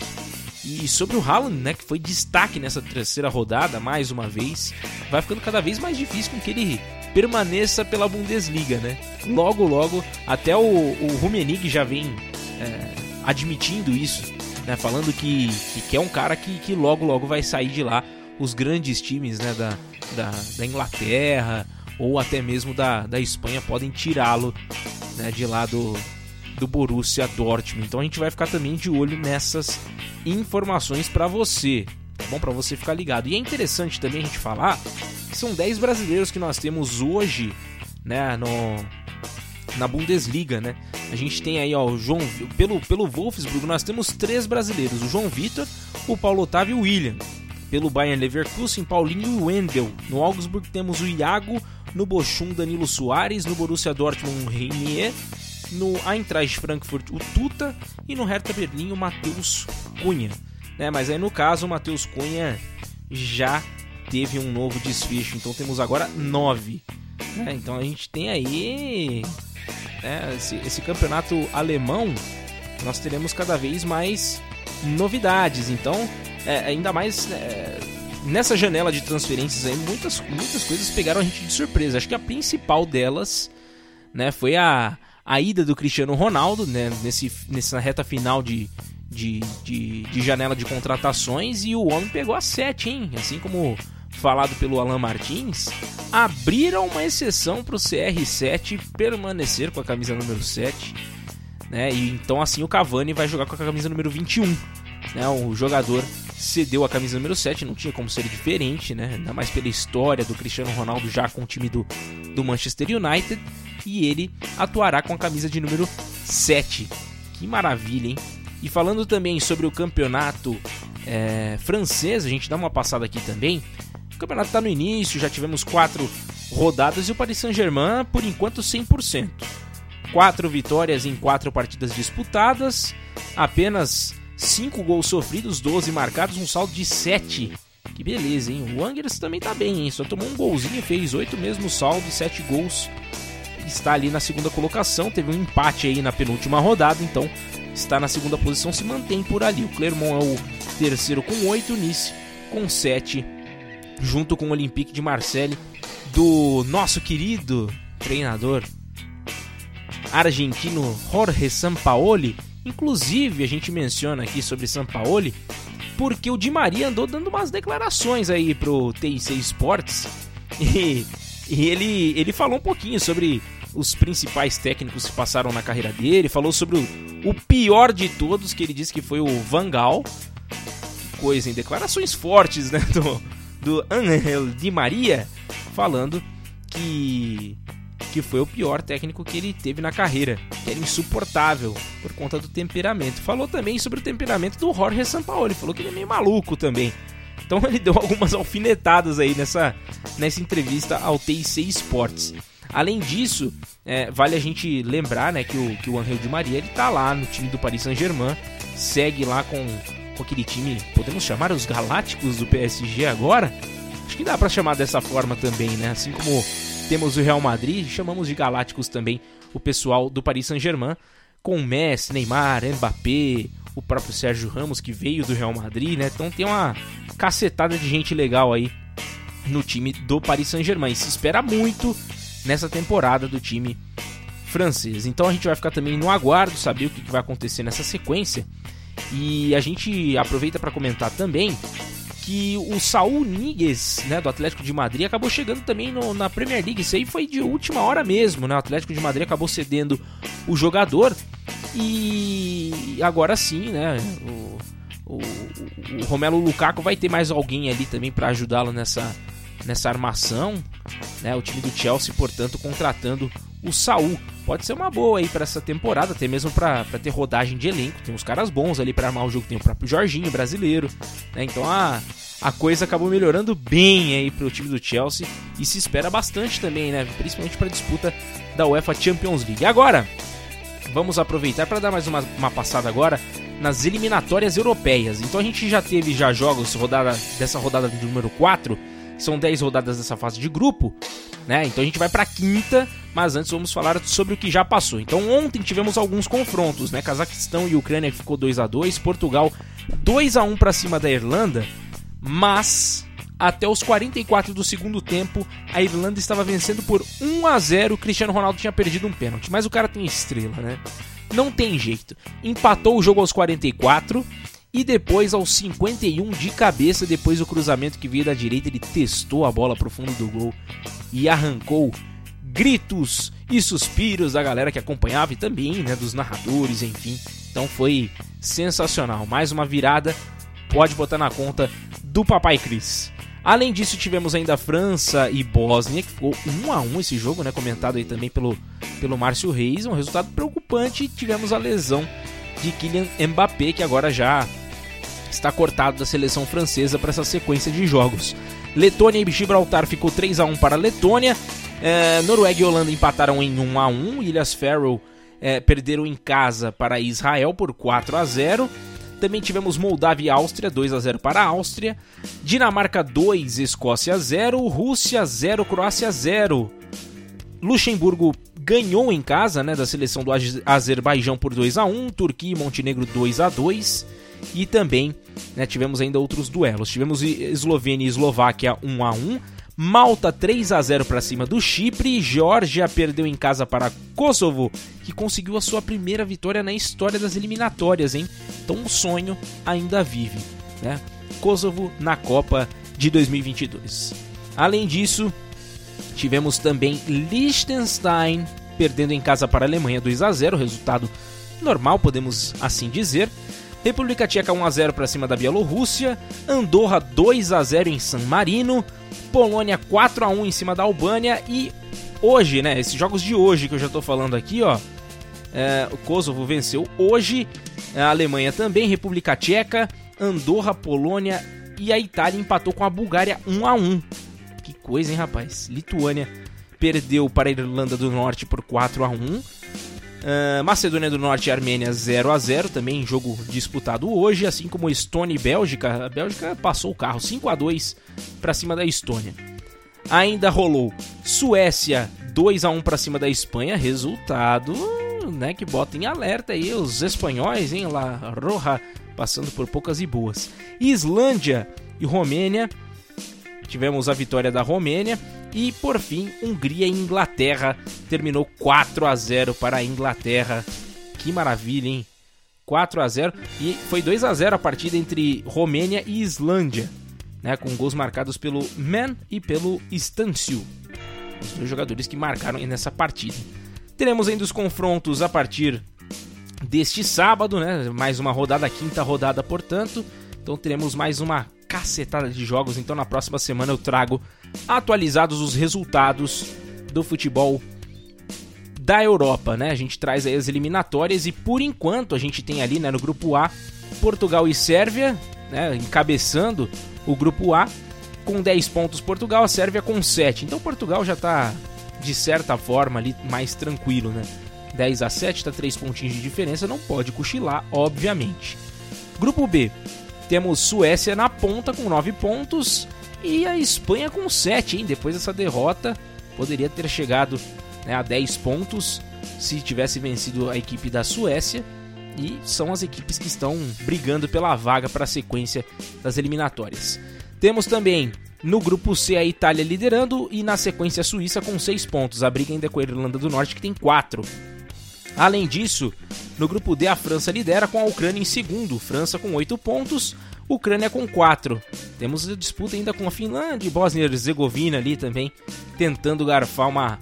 E sobre o Haaland, né, que foi destaque nessa terceira rodada, mais uma vez, vai ficando cada vez mais difícil com que ele permaneça pela Bundesliga, né? Logo, logo, até o, o Rummenigge já vem é, admitindo isso, né? Falando que, que, que, é um cara que, que logo, logo vai sair de lá. Os grandes times, né, da, da, da Inglaterra ou até mesmo da, da Espanha podem tirá-lo né, de lá do, do Borussia Dortmund. Então a gente vai ficar também de olho nessas informações para você, tá bom? Para você ficar ligado. E é interessante também a gente falar que são 10 brasileiros que nós temos hoje, né, no na Bundesliga, né? A gente tem aí, ó, o João pelo pelo Wolfsburg nós temos três brasileiros, o João Vitor, o Paulo Otávio e o William. Pelo Bayern Leverkusen, Paulinho e Wendel. No Augsburg temos o Iago, no Bochum Danilo Soares, no Borussia Dortmund Reinier, no Eintracht Frankfurt o Tuta e no Hertha Berlim o Matheus Cunha. Né? Mas aí no caso o Matheus Cunha já teve um novo desfecho, então temos agora nove. Né? Então a gente tem aí né, esse, esse campeonato alemão, nós teremos cada vez mais novidades. Então, é, ainda mais é, nessa janela de transferências aí, muitas, muitas coisas pegaram a gente de surpresa. Acho que a principal delas né, foi a, a ida do Cristiano Ronaldo né, nesse, nessa reta final de, de, de, de, janela de contratações e o homem pegou a 7, hein? Assim como falado pelo Alan Martins, abriram uma exceção para o CR7 permanecer com a camisa número 7. Né? E então assim o Cavani vai jogar com a camisa número 21. Né? O jogador cedeu a camisa número 7, não tinha como ser diferente, né? ainda mais pela história do Cristiano Ronaldo já com o time do, do Manchester United e ele atuará com a camisa de número 7. Que maravilha, hein? E falando também sobre o campeonato é, francês, a gente dá uma passada aqui também. O campeonato está no início, já tivemos quatro rodadas e o Paris Saint-Germain, por enquanto, 100%. Quatro vitórias em quatro partidas disputadas, apenas cinco gols sofridos, 12 marcados, um saldo de 7. Que beleza, hein? O Angers também tá bem, hein? Só tomou um golzinho, fez oito mesmo saldo, 7 gols está ali na segunda colocação, teve um empate aí na penúltima rodada, então está na segunda posição, se mantém por ali. O Clermont é o terceiro com 8, Nice com 7, junto com o Olympique de Marseille, do nosso querido treinador argentino Jorge Sampaoli. Inclusive, a gente menciona aqui sobre Sampaoli porque o Di Maria andou dando umas declarações aí pro TIC Sports e, e ele, ele falou um pouquinho sobre os principais técnicos que passaram na carreira dele, falou sobre o, o pior de todos, que ele disse que foi o Vangal. Coisa em declarações fortes, né, do, do Angel Di Maria, falando que que foi o pior técnico que ele teve na carreira, que era insuportável por conta do temperamento. Falou também sobre o temperamento do Jorge Sampaoli, falou que ele é meio maluco também. Então ele deu algumas alfinetadas aí nessa, nessa entrevista ao TIC Sports. Além disso, é, vale a gente lembrar né, que, o, que o Angel Di Maria ele tá lá no time do Paris Saint-Germain, segue lá com, com aquele time, podemos chamar os Galácticos do PSG agora? Acho que dá para chamar dessa forma também, né? Assim como temos o Real Madrid, chamamos de Galácticos também o pessoal do Paris Saint-Germain, com Messi, Neymar, Mbappé, o próprio Sérgio Ramos que veio do Real Madrid, né? Então tem uma cacetada de gente legal aí no time do Paris Saint-Germain. Se espera muito nessa temporada do time francês. Então a gente vai ficar também no aguardo, saber o que vai acontecer nessa sequência. E a gente aproveita para comentar também que o Saul Niguez, né, do Atlético de Madrid, acabou chegando também no, na Premier League. Isso aí foi de última hora mesmo, né? O Atlético de Madrid acabou cedendo o jogador e agora sim, né? O, o, o, Romelo Lukaku vai ter mais alguém ali também para ajudá-lo nessa, nessa armação. Né? O time do Chelsea, portanto, contratando o Saul. Pode ser uma boa aí para essa temporada, até mesmo para ter rodagem de elenco. Tem uns caras bons ali para armar o jogo. Tem o próprio Jorginho, brasileiro. Né? Então a, a coisa acabou melhorando bem aí para o time do Chelsea e se espera bastante também, né? Principalmente para a disputa da UEFA Champions League. Agora, vamos aproveitar para dar mais uma, uma passada agora nas eliminatórias europeias. Então a gente já teve já jogos rodada, dessa rodada de número 4, são 10 rodadas dessa fase de grupo, né? Então a gente vai para quinta, mas antes vamos falar sobre o que já passou. Então ontem tivemos alguns confrontos, né? Cazaquistão e Ucrânia ficou 2 a 2, Portugal 2 a 1 para cima da Irlanda, mas até os 44 do segundo tempo, a Irlanda estava vencendo por 1 a 0. O Cristiano Ronaldo tinha perdido um pênalti, mas o cara tem estrela, né? Não tem jeito. Empatou o jogo aos 44 e depois aos 51 de cabeça, depois do cruzamento que veio da direita, ele testou a bola pro fundo do gol e arrancou gritos e suspiros da galera que acompanhava e também, né, dos narradores, enfim. Então foi sensacional. Mais uma virada, pode botar na conta do Papai Cris. Além disso, tivemos ainda França e Bósnia, que ficou 1 a 1 esse jogo, né, comentado aí também pelo, pelo Márcio Reis, um resultado preocupante. Tivemos a lesão de Kylian Mbappé, que agora já está cortado da seleção francesa para essa sequência de jogos. Letônia e Gibraltar ficou 3 a 1 para a Letônia. É, Noruega e Holanda empataram em 1 a 1 Ilhas Faroe é, perderam em casa para Israel por 4 a 0 também tivemos Moldávia e Áustria, 2 a 0 para a Áustria. Dinamarca 2, Escócia 0. Rússia 0, Croácia 0. Luxemburgo ganhou em casa, né, da seleção do Azerbaijão por 2 a 1, Turquia e Montenegro 2 a 2. E também, né, tivemos ainda outros duelos. Tivemos Eslovênia e Eslováquia 1 a 1. Malta 3 a 0 para cima do Chipre, Geórgia perdeu em casa para Kosovo, que conseguiu a sua primeira vitória na história das eliminatórias, hein? Então o sonho ainda vive, né? Kosovo na Copa de 2022. Além disso, tivemos também Liechtenstein perdendo em casa para a Alemanha 2 a 0, resultado normal, podemos assim dizer. República Tcheca 1 a 0 para cima da Bielorrússia, Andorra 2 a 0 em San Marino, Polônia 4 a 1 em cima da Albânia e hoje, né, esses jogos de hoje que eu já estou falando aqui, ó, é, o Kosovo venceu hoje, a Alemanha também, República Tcheca, Andorra, Polônia e a Itália empatou com a Bulgária 1 a 1. Que coisa, hein, rapaz? Lituânia perdeu para a Irlanda do Norte por 4 a 1. Uh, Macedônia do Norte e Armênia 0 a 0 também jogo disputado hoje, assim como Estônia e Bélgica. A Bélgica passou o carro 5 a 2 para cima da Estônia. Ainda rolou Suécia 2 a 1 para cima da Espanha, resultado, né, que bota em alerta aí os espanhóis, hein, La Roja passando por poucas e boas. Islândia e Romênia tivemos a vitória da Romênia e por fim, Hungria e Inglaterra terminou 4 a 0 para a Inglaterra. Que maravilha, hein? 4 a 0 e foi 2 a 0 a partida entre Romênia e Islândia, né, com gols marcados pelo Man e pelo Stanciu. Os dois jogadores que marcaram nessa partida. Teremos ainda os confrontos a partir deste sábado, né? Mais uma rodada, quinta rodada, portanto. Então teremos mais uma cacetada de jogos. Então na próxima semana eu trago atualizados os resultados do futebol da Europa, né? A gente traz aí as eliminatórias e por enquanto a gente tem ali, né, no grupo A, Portugal e Sérvia, né, encabeçando o grupo A com 10 pontos Portugal, a Sérvia com 7. Então Portugal já tá de certa forma ali mais tranquilo, né? 10 a 7, tá 3 pontinhos de diferença, não pode cochilar, obviamente. Grupo B, temos Suécia na ponta com 9 pontos e a Espanha com 7, hein? Depois dessa derrota, poderia ter chegado né, a 10 pontos se tivesse vencido a equipe da Suécia. E são as equipes que estão brigando pela vaga para a sequência das eliminatórias. Temos também no grupo C a Itália liderando e na sequência a Suíça com 6 pontos. A briga ainda é com a Irlanda do Norte que tem 4. Além disso, no grupo D, a França lidera com a Ucrânia em segundo, França com 8 pontos, Ucrânia com 4. Temos a disputa ainda com a Finlândia e Bósnia e Herzegovina ali também, tentando garfar uma,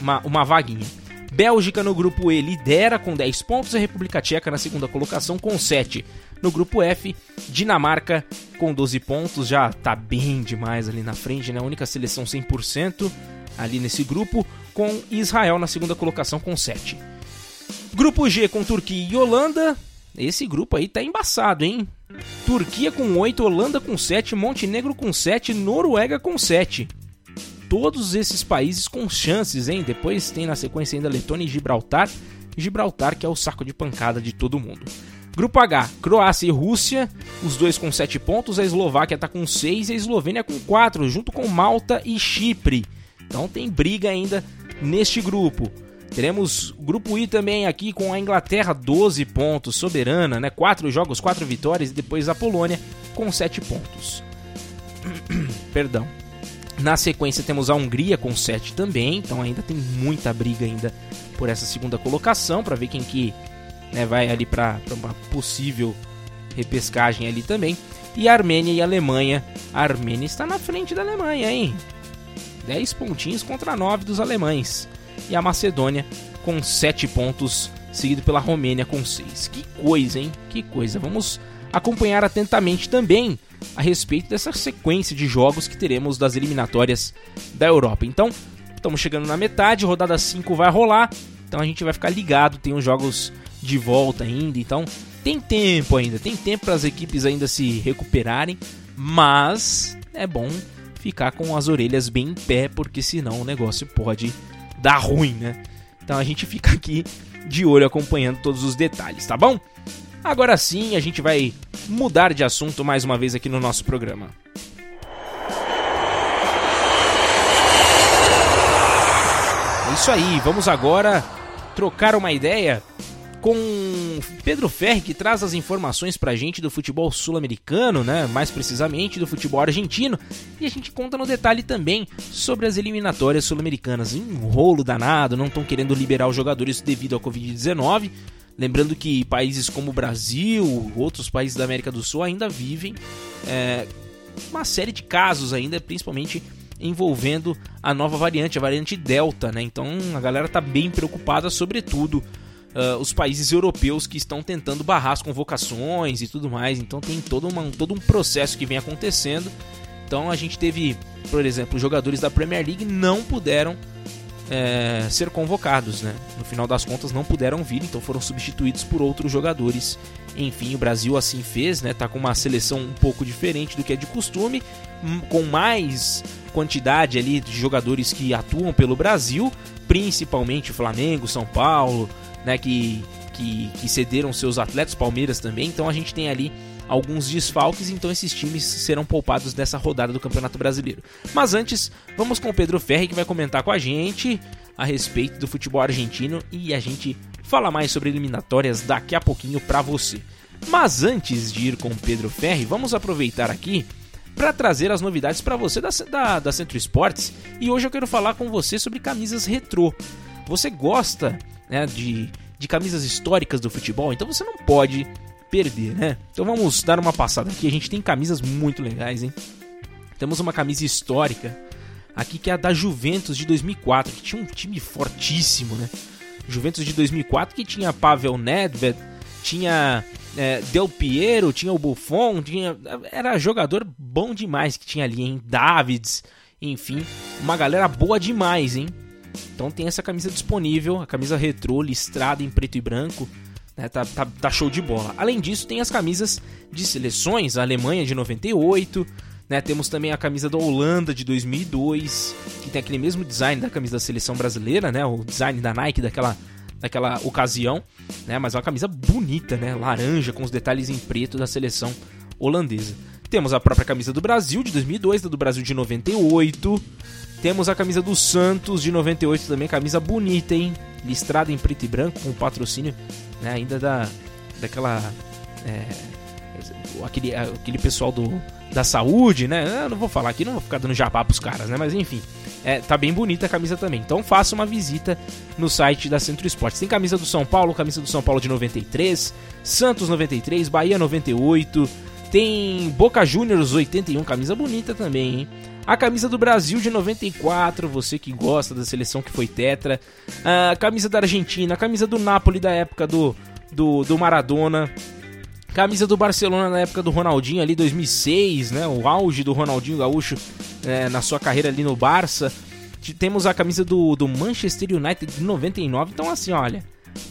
uma, uma vaguinha. Bélgica no grupo E lidera com 10 pontos, a República Tcheca na segunda colocação com 7. No grupo F, Dinamarca com 12 pontos, já tá bem demais ali na frente, né? A única seleção 100% ali nesse grupo, com Israel na segunda colocação com 7. Grupo G com Turquia e Holanda. Esse grupo aí tá embaçado, hein? Turquia com 8, Holanda com 7, Montenegro com 7, Noruega com 7. Todos esses países com chances, hein? Depois tem na sequência ainda Letônia e Gibraltar. Gibraltar que é o saco de pancada de todo mundo. Grupo H, Croácia e Rússia, os dois com 7 pontos, a Eslováquia está com 6 e a Eslovênia com 4, junto com Malta e Chipre. Então tem briga ainda neste grupo. Teremos grupo I também aqui com a Inglaterra 12 pontos, soberana, né? 4 jogos, 4 vitórias e depois a Polônia com 7 pontos. Perdão. Na sequência temos a Hungria com 7 também, então ainda tem muita briga ainda por essa segunda colocação para ver quem que né, vai ali para uma possível repescagem ali também. E a Armênia e a Alemanha. A Armênia está na frente da Alemanha, hein? 10 pontinhos contra 9 dos alemães. E a Macedônia com 7 pontos, seguido pela Romênia com 6. Que coisa, hein? Que coisa. Vamos acompanhar atentamente também a respeito dessa sequência de jogos que teremos das eliminatórias da Europa. Então, estamos chegando na metade, rodada 5 vai rolar, então a gente vai ficar ligado, tem os jogos de volta ainda, então tem tempo ainda, tem tempo para as equipes ainda se recuperarem, mas é bom ficar com as orelhas bem em pé, porque senão o negócio pode dar ruim, né? Então a gente fica aqui de olho acompanhando todos os detalhes, tá bom? Agora sim, a gente vai mudar de assunto mais uma vez aqui no nosso programa. É isso aí, vamos agora trocar uma ideia com Pedro Ferri, que traz as informações pra gente do futebol sul-americano, né? Mais precisamente do futebol argentino. E a gente conta no detalhe também sobre as eliminatórias sul-americanas. Um rolo danado, não estão querendo liberar os jogadores devido à Covid-19. Lembrando que países como o Brasil, outros países da América do Sul ainda vivem é, uma série de casos ainda, principalmente envolvendo a nova variante, a variante Delta, né? Então a galera tá bem preocupada, sobretudo uh, os países europeus que estão tentando barrar as convocações e tudo mais. Então tem todo, uma, todo um processo que vem acontecendo. Então a gente teve, por exemplo, jogadores da Premier League não puderam é, ser convocados, né? No final das contas não puderam vir, então foram substituídos por outros jogadores. Enfim, o Brasil assim fez, né? Tá com uma seleção um pouco diferente do que é de costume, com mais quantidade ali de jogadores que atuam pelo Brasil, principalmente Flamengo, São Paulo, né, que, que, que cederam seus atletas, Palmeiras também. Então a gente tem ali alguns desfalques, então esses times serão poupados nessa rodada do Campeonato Brasileiro. Mas antes, vamos com o Pedro Ferri que vai comentar com a gente a respeito do futebol argentino e a gente fala mais sobre eliminatórias daqui a pouquinho para você. Mas antes de ir com o Pedro Ferri, vamos aproveitar aqui para trazer as novidades para você da, da, da Centro Esportes e hoje eu quero falar com você sobre camisas retrô. Você gosta né, de, de camisas históricas do futebol, então você não pode perder, né? Então vamos dar uma passada aqui. A gente tem camisas muito legais, hein? Temos uma camisa histórica aqui que é a da Juventus de 2004, que tinha um time fortíssimo, né? Juventus de 2004 que tinha Pavel Nedved, tinha é, Del Piero, tinha o Buffon, tinha era jogador bom demais que tinha ali, hein? Davids, enfim, uma galera boa demais, hein? Então tem essa camisa disponível, a camisa retrô listrada em preto e branco. Né, tá, tá, tá, show de bola. Além disso, tem as camisas de seleções, a Alemanha de 98, né, temos também a camisa da Holanda de 2002, que tem aquele mesmo design da camisa da seleção brasileira, né, o design da Nike daquela, daquela ocasião, né, mas é uma camisa bonita, né, laranja com os detalhes em preto da seleção holandesa. Temos a própria camisa do Brasil de 2002, da do Brasil de 98. Temos a camisa do Santos de 98 também, camisa bonita, hein? Listrada em preto e branco, com patrocínio né, ainda da, daquela. É, aquele, aquele pessoal do, da saúde, né? Eu não vou falar aqui, não vou ficar dando jabá pros caras, né? Mas enfim, é, tá bem bonita a camisa também. Então faça uma visita no site da Centro Esportes. Tem camisa do São Paulo, camisa do São Paulo de 93, Santos 93, Bahia 98, Tem Boca Juniors 81, camisa bonita também, hein? A camisa do Brasil de 94, você que gosta da seleção que foi tetra. A camisa da Argentina, a camisa do Napoli da época do, do, do Maradona. Camisa do Barcelona na época do Ronaldinho ali, 2006, né? O auge do Ronaldinho Gaúcho é, na sua carreira ali no Barça. Temos a camisa do, do Manchester United de 99. Então, assim, olha,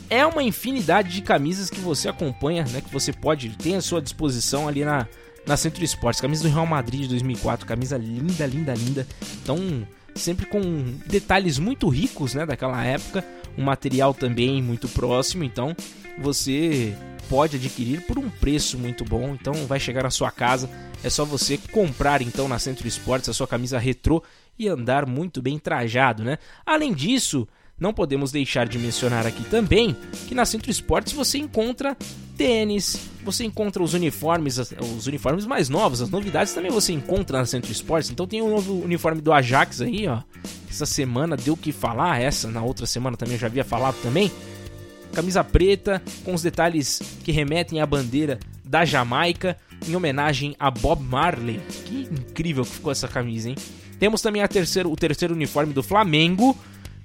é uma infinidade de camisas que você acompanha, né? Que você pode ter à sua disposição ali na, na Centro Esportes. Camisa do Real Madrid de 2004, camisa linda, linda, linda. Então, sempre com detalhes muito ricos, né? Daquela época. Um material também muito próximo. Então, você pode adquirir por um preço muito bom. Então, vai chegar na sua casa. É só você comprar então na Centro Esportes a sua camisa retrô e andar muito bem trajado, né? Além disso, não podemos deixar de mencionar aqui também que na Centro Esportes você encontra tênis, você encontra os uniformes, os uniformes mais novos, as novidades também você encontra na Centro Esportes. Então tem o um novo uniforme do Ajax aí, ó. Essa semana deu o que falar, essa na outra semana também eu já havia falado também. Camisa preta com os detalhes que remetem à bandeira da Jamaica em homenagem a Bob Marley. Que incrível que ficou essa camisa, hein? Temos também terceiro, o terceiro uniforme do Flamengo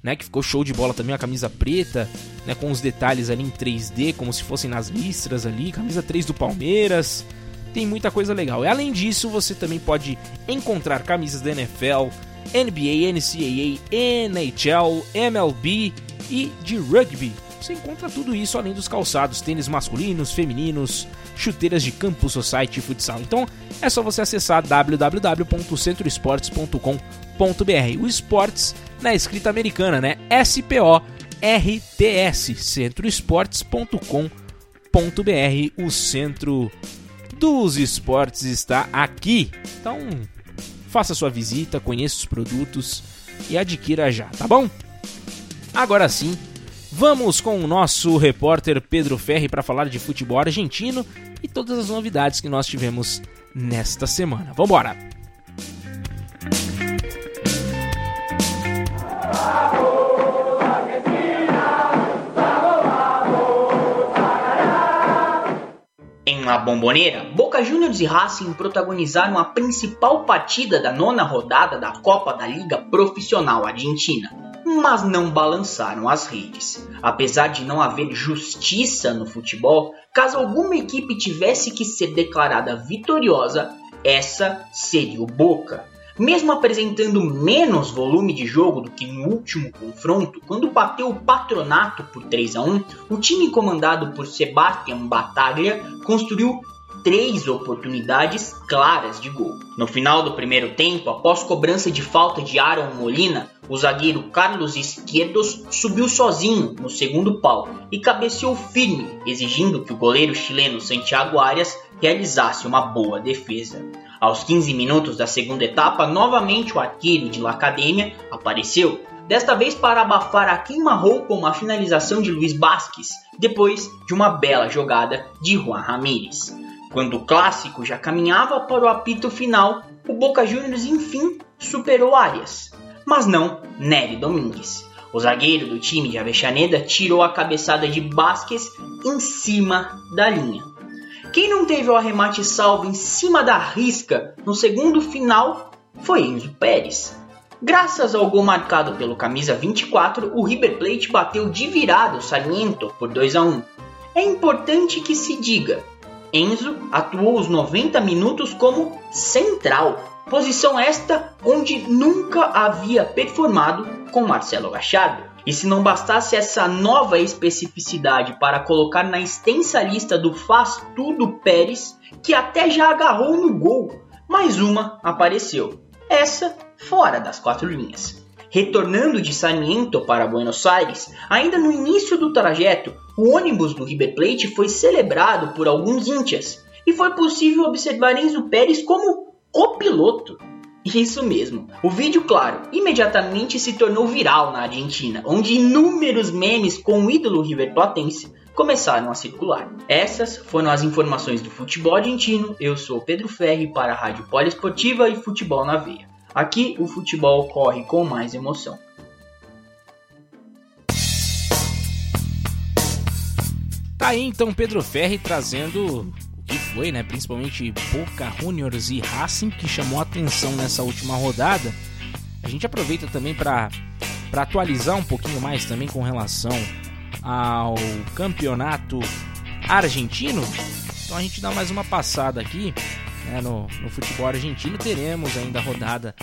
né, que ficou show de bola também, a camisa preta, né, com os detalhes ali em 3D, como se fossem nas listras ali, camisa 3 do Palmeiras. Tem muita coisa legal. E além disso, você também pode encontrar camisas da NFL, NBA, NCAA, NHL, MLB e de rugby. Você encontra tudo isso além dos calçados, tênis masculinos, femininos, chuteiras de campo, society e futsal. Então é só você acessar www.centroesportes.com.br. O esportes na escrita americana, né? S-P-O-R-T-S, centroesportes.com.br. O centro dos esportes está aqui. Então, faça sua visita, conheça os produtos e adquira já, tá bom? Agora sim, vamos com o nosso repórter Pedro Ferri para falar de futebol argentino e todas as novidades que nós tivemos nesta semana. Vambora! Em La Bombonera, Boca Juniors e Racing protagonizaram a principal partida da nona rodada da Copa da Liga Profissional Argentina, mas não balançaram as redes. Apesar de não haver justiça no futebol, caso alguma equipe tivesse que ser declarada vitoriosa, essa seria o Boca mesmo apresentando menos volume de jogo do que no último confronto, quando bateu o Patronato por 3 a 1, o time comandado por Sebastian Bataglia construiu três oportunidades claras de gol. No final do primeiro tempo, após cobrança de falta de Aaron Molina, o zagueiro Carlos Izquierdos subiu sozinho no segundo pau e cabeceou firme, exigindo que o goleiro chileno Santiago Arias realizasse uma boa defesa. Aos 15 minutos da segunda etapa, novamente o arqueiro de La Academia apareceu, desta vez para abafar a queima-roupa com uma finalização de Luiz Basques, depois de uma bela jogada de Juan Ramírez. Quando o clássico já caminhava para o apito final, o Boca Juniors enfim superou Arias, mas não Nery Domingues. O zagueiro do time de Avexaneda tirou a cabeçada de Basques em cima da linha. Quem não teve o arremate salvo em cima da risca no segundo final foi Enzo Pérez. Graças ao gol marcado pelo camisa 24, o River Plate bateu de virada o Sarmiento por 2 a 1. É importante que se diga, Enzo atuou os 90 minutos como central, posição esta onde nunca havia performado com Marcelo Gachardo. E se não bastasse essa nova especificidade para colocar na extensa lista do faz tudo Pérez, que até já agarrou no gol, mais uma apareceu. Essa fora das quatro linhas. Retornando de Sarmiento para Buenos Aires, ainda no início do trajeto, o ônibus do River Plate foi celebrado por alguns índias e foi possível observar Enzo Pérez como copiloto. Isso mesmo. O vídeo, claro, imediatamente se tornou viral na Argentina, onde inúmeros memes com o ídolo River Platense começaram a circular. Essas foram as informações do futebol argentino. Eu sou Pedro Ferri para a Rádio Poliesportiva e Futebol na Veia. Aqui o futebol corre com mais emoção. Tá aí então Pedro Ferri trazendo foi, né? Principalmente Boca Juniors e Racing que chamou atenção nessa última rodada. A gente aproveita também para para atualizar um pouquinho mais também com relação ao campeonato argentino. Então a gente dá mais uma passada aqui né, no, no futebol argentino. Teremos ainda a rodada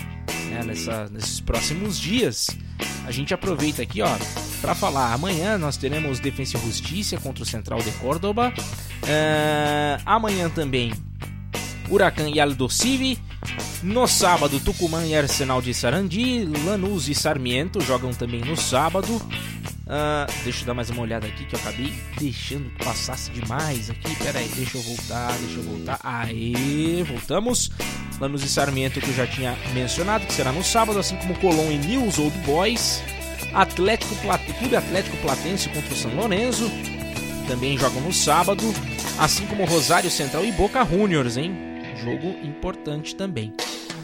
né, nessa, nesses próximos dias. A gente aproveita aqui, ó, para falar. Amanhã nós teremos Defensa e Justiça contra o Central de Córdoba. Uh, amanhã também Huracan e Aldo Civi. No sábado, Tucumã e Arsenal de Sarandi. Lanús e Sarmiento jogam também no sábado. Uh, deixa eu dar mais uma olhada aqui que eu acabei deixando que passasse demais aqui. Pera aí, deixa eu voltar, deixa eu voltar. Aê, voltamos. Lanús e Sarmiento que eu já tinha mencionado, que será no sábado, assim como Colón e News Old Boys. Atlético. Clube Atlético Platense contra o São Lourenço. Também jogam no sábado. Assim como Rosário Central e Boca Juniors, hein? Jogo importante também.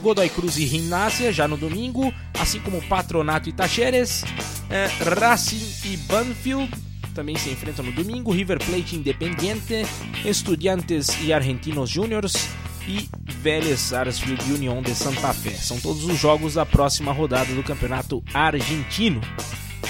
Godoy Cruz e Rinácia já no domingo, assim como Patronato e Tacheres, é, Racing e Banfield também se enfrentam no domingo, River Plate Independiente, Estudiantes e Argentinos Juniors e Vélez Sarsfield União de Santa Fé. São todos os jogos da próxima rodada do Campeonato Argentino.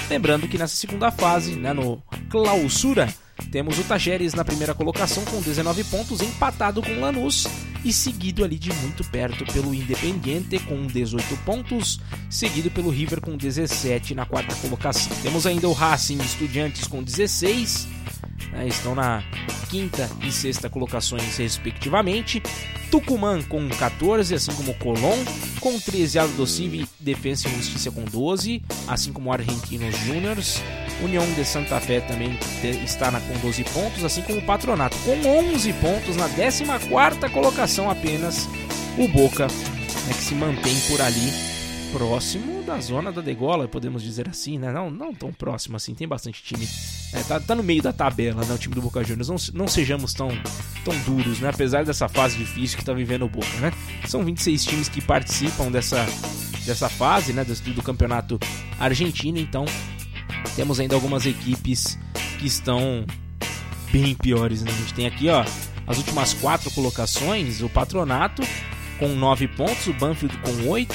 Lembrando que nessa segunda fase, né, no Clausura, temos o Tajeres na primeira colocação com 19 pontos, empatado com Lanús e seguido ali de muito perto pelo Independiente com 18 pontos, seguido pelo River com 17 na quarta colocação. Temos ainda o Racing Estudiantes com 16, né, estão na quinta e sexta colocações respectivamente. Tucumã com 14, assim como Colón, com 13 Aldo Civi, Defensa e Justiça com 12, assim como Argentinos Juniors. União de Santa Fé também está na, com 12 pontos, assim como Patronato com 11 pontos na 14 colocação apenas. O Boca, né, que se mantém por ali próximo da zona da degola, podemos dizer assim, né? Não, não tão próximo assim, tem bastante time. É, tá, tá no meio da tabela, né? O time do Boca Juniors. Não, não sejamos tão, tão duros, né? Apesar dessa fase difícil que tá vivendo o Boca, né? São 26 times que participam dessa, dessa fase, né? Do, do campeonato argentino, então temos ainda algumas equipes que estão bem piores, né? A gente tem aqui, ó, as últimas quatro colocações, o Patronato com 9 pontos, o Banfield com 8,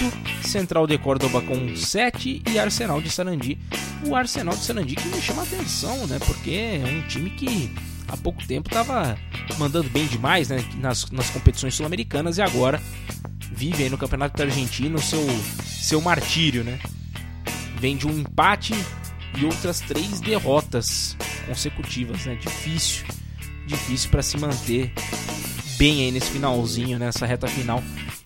Central de Córdoba com 7 e Arsenal de Sarandi. O Arsenal de Sarandi que me chama atenção, né? Porque é um time que há pouco tempo estava mandando bem demais né? nas, nas competições sul-americanas e agora vive aí no Campeonato Argentino seu, seu martírio, né? Vem de um empate e outras três derrotas consecutivas, né? Difícil, difícil para se manter bem aí nesse finalzinho, nessa reta final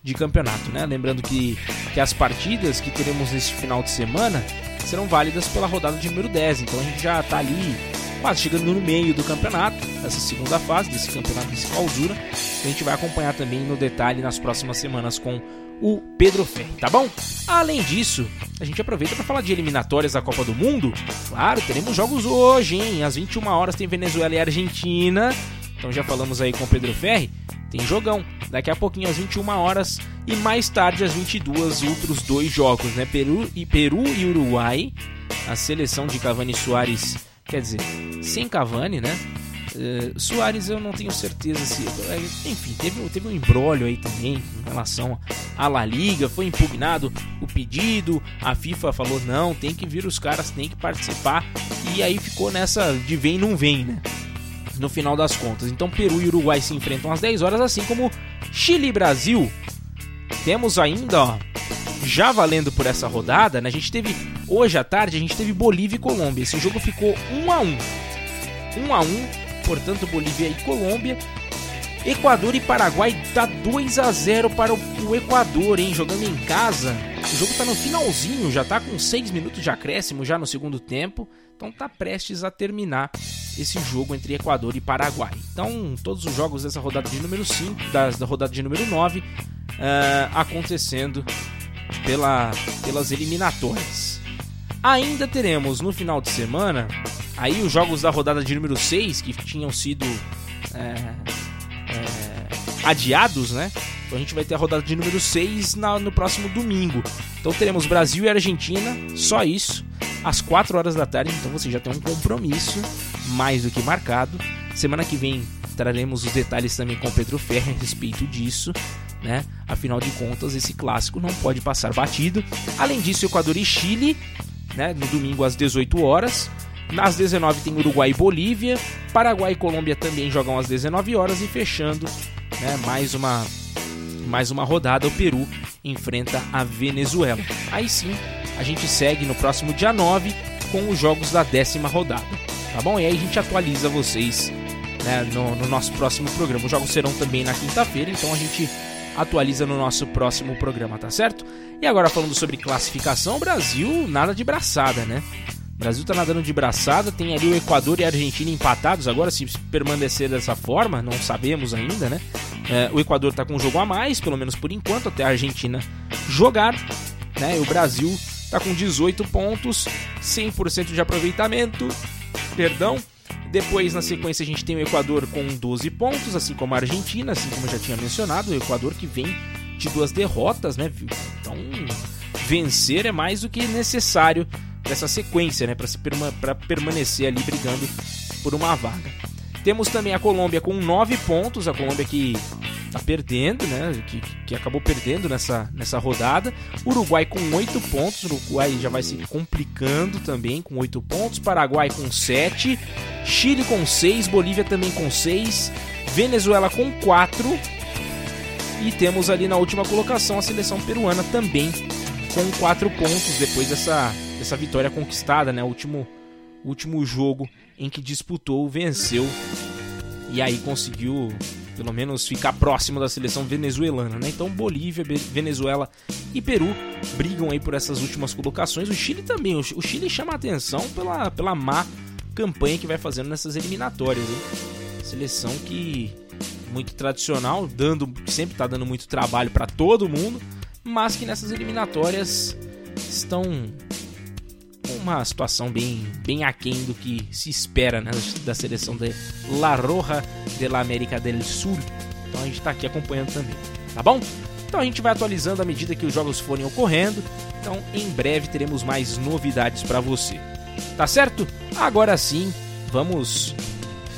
de campeonato, né? Lembrando que, que as partidas que teremos nesse final de semana serão válidas pela rodada de número 10, então a gente já está ali quase chegando no meio do campeonato, essa segunda fase desse campeonato, desse clausura, a gente vai acompanhar também no detalhe nas próximas semanas com o Pedro Ferri, tá bom? Além disso, a gente aproveita para falar de eliminatórias da Copa do Mundo. Claro, teremos jogos hoje, hein? Às 21 horas tem Venezuela e Argentina. Então já falamos aí com o Pedro Ferri tem jogão. Daqui a pouquinho às 21 horas e mais tarde às 22 outros dois jogos, né? Peru e Peru e Uruguai. A seleção de Cavani Soares, quer dizer, sem Cavani, né? Uh, Soares eu não tenho certeza se. É, enfim, teve, teve um embrólio aí também em relação à La Liga, foi impugnado o pedido, a FIFA falou não, tem que vir os caras, tem que participar, e aí ficou nessa de vem não vem, né? No final das contas. Então Peru e Uruguai se enfrentam às 10 horas, assim como Chile e Brasil. Temos ainda, ó, já valendo por essa rodada, né? A gente teve hoje à tarde, a gente teve Bolívia e Colômbia. Esse jogo ficou 1 a 1. 1 a 1, portanto Bolívia e Colômbia. Equador e Paraguai dá 2 a 0 para o Equador, hein? Jogando em casa. O jogo tá no finalzinho, já tá com 6 minutos de acréscimo já no segundo tempo. Então tá prestes a terminar esse jogo entre Equador e Paraguai. Então, todos os jogos dessa rodada de número 5, da, da rodada de número 9, uh, eh, acontecendo pela, pelas eliminatórias. Ainda teremos no final de semana aí os jogos da rodada de número 6 que tinham sido é, é, adiados, né? Então a gente vai ter a rodada de número 6 na, no próximo domingo. Então teremos Brasil e Argentina, só isso às 4 horas da tarde, então você já tem um compromisso mais do que marcado. Semana que vem traremos os detalhes também com o Pedro Ferre a respeito disso. Né? Afinal de contas, esse clássico não pode passar batido. Além disso, Equador e Chile, né? no domingo às 18 horas. Nas 19 tem Uruguai e Bolívia. Paraguai e Colômbia também jogam às 19 horas. E fechando né, mais, uma, mais uma rodada, o Peru enfrenta a Venezuela. Aí sim, a gente segue no próximo dia 9 com os jogos da décima rodada. Tá bom? E aí a gente atualiza vocês né, no, no nosso próximo programa. Os jogos serão também na quinta-feira, então a gente atualiza no nosso próximo programa, tá certo? E agora falando sobre classificação, Brasil nada de braçada, né? O Brasil tá nadando de braçada, tem ali o Equador e a Argentina empatados. Agora, se permanecer dessa forma, não sabemos ainda, né? É, o Equador tá com um jogo a mais, pelo menos por enquanto, até a Argentina jogar, né? E o Brasil tá com 18 pontos, 100% de aproveitamento, perdão. Depois, na sequência, a gente tem o Equador com 12 pontos, assim como a Argentina, assim como eu já tinha mencionado, o Equador que vem de duas derrotas, né? Então, vencer é mais do que necessário dessa sequência, né, para se perma permanecer ali brigando por uma vaga. Temos também a Colômbia com 9 pontos, a Colômbia que tá perdendo, né? Que, que acabou perdendo nessa, nessa rodada. Uruguai com 8 pontos, Uruguai já vai se complicando também com 8 pontos. Paraguai com 7, Chile com 6, Bolívia também com 6, Venezuela com 4. E temos ali na última colocação a seleção peruana também com 4 pontos depois dessa essa vitória conquistada, né? O último, último jogo em que disputou, venceu e aí conseguiu pelo menos ficar próximo da seleção venezuelana, né? Então Bolívia, Venezuela e Peru brigam aí por essas últimas colocações. O Chile também, o Chile chama a atenção pela, pela má campanha que vai fazendo nessas eliminatórias, hein? Seleção que muito tradicional, dando sempre está dando muito trabalho para todo mundo, mas que nessas eliminatórias estão uma situação bem, bem aquém do que se espera né, da seleção de La Roja de la América del Sul. Então a gente está aqui acompanhando também, tá bom? Então a gente vai atualizando à medida que os jogos forem ocorrendo. Então em breve teremos mais novidades para você. Tá certo? Agora sim, vamos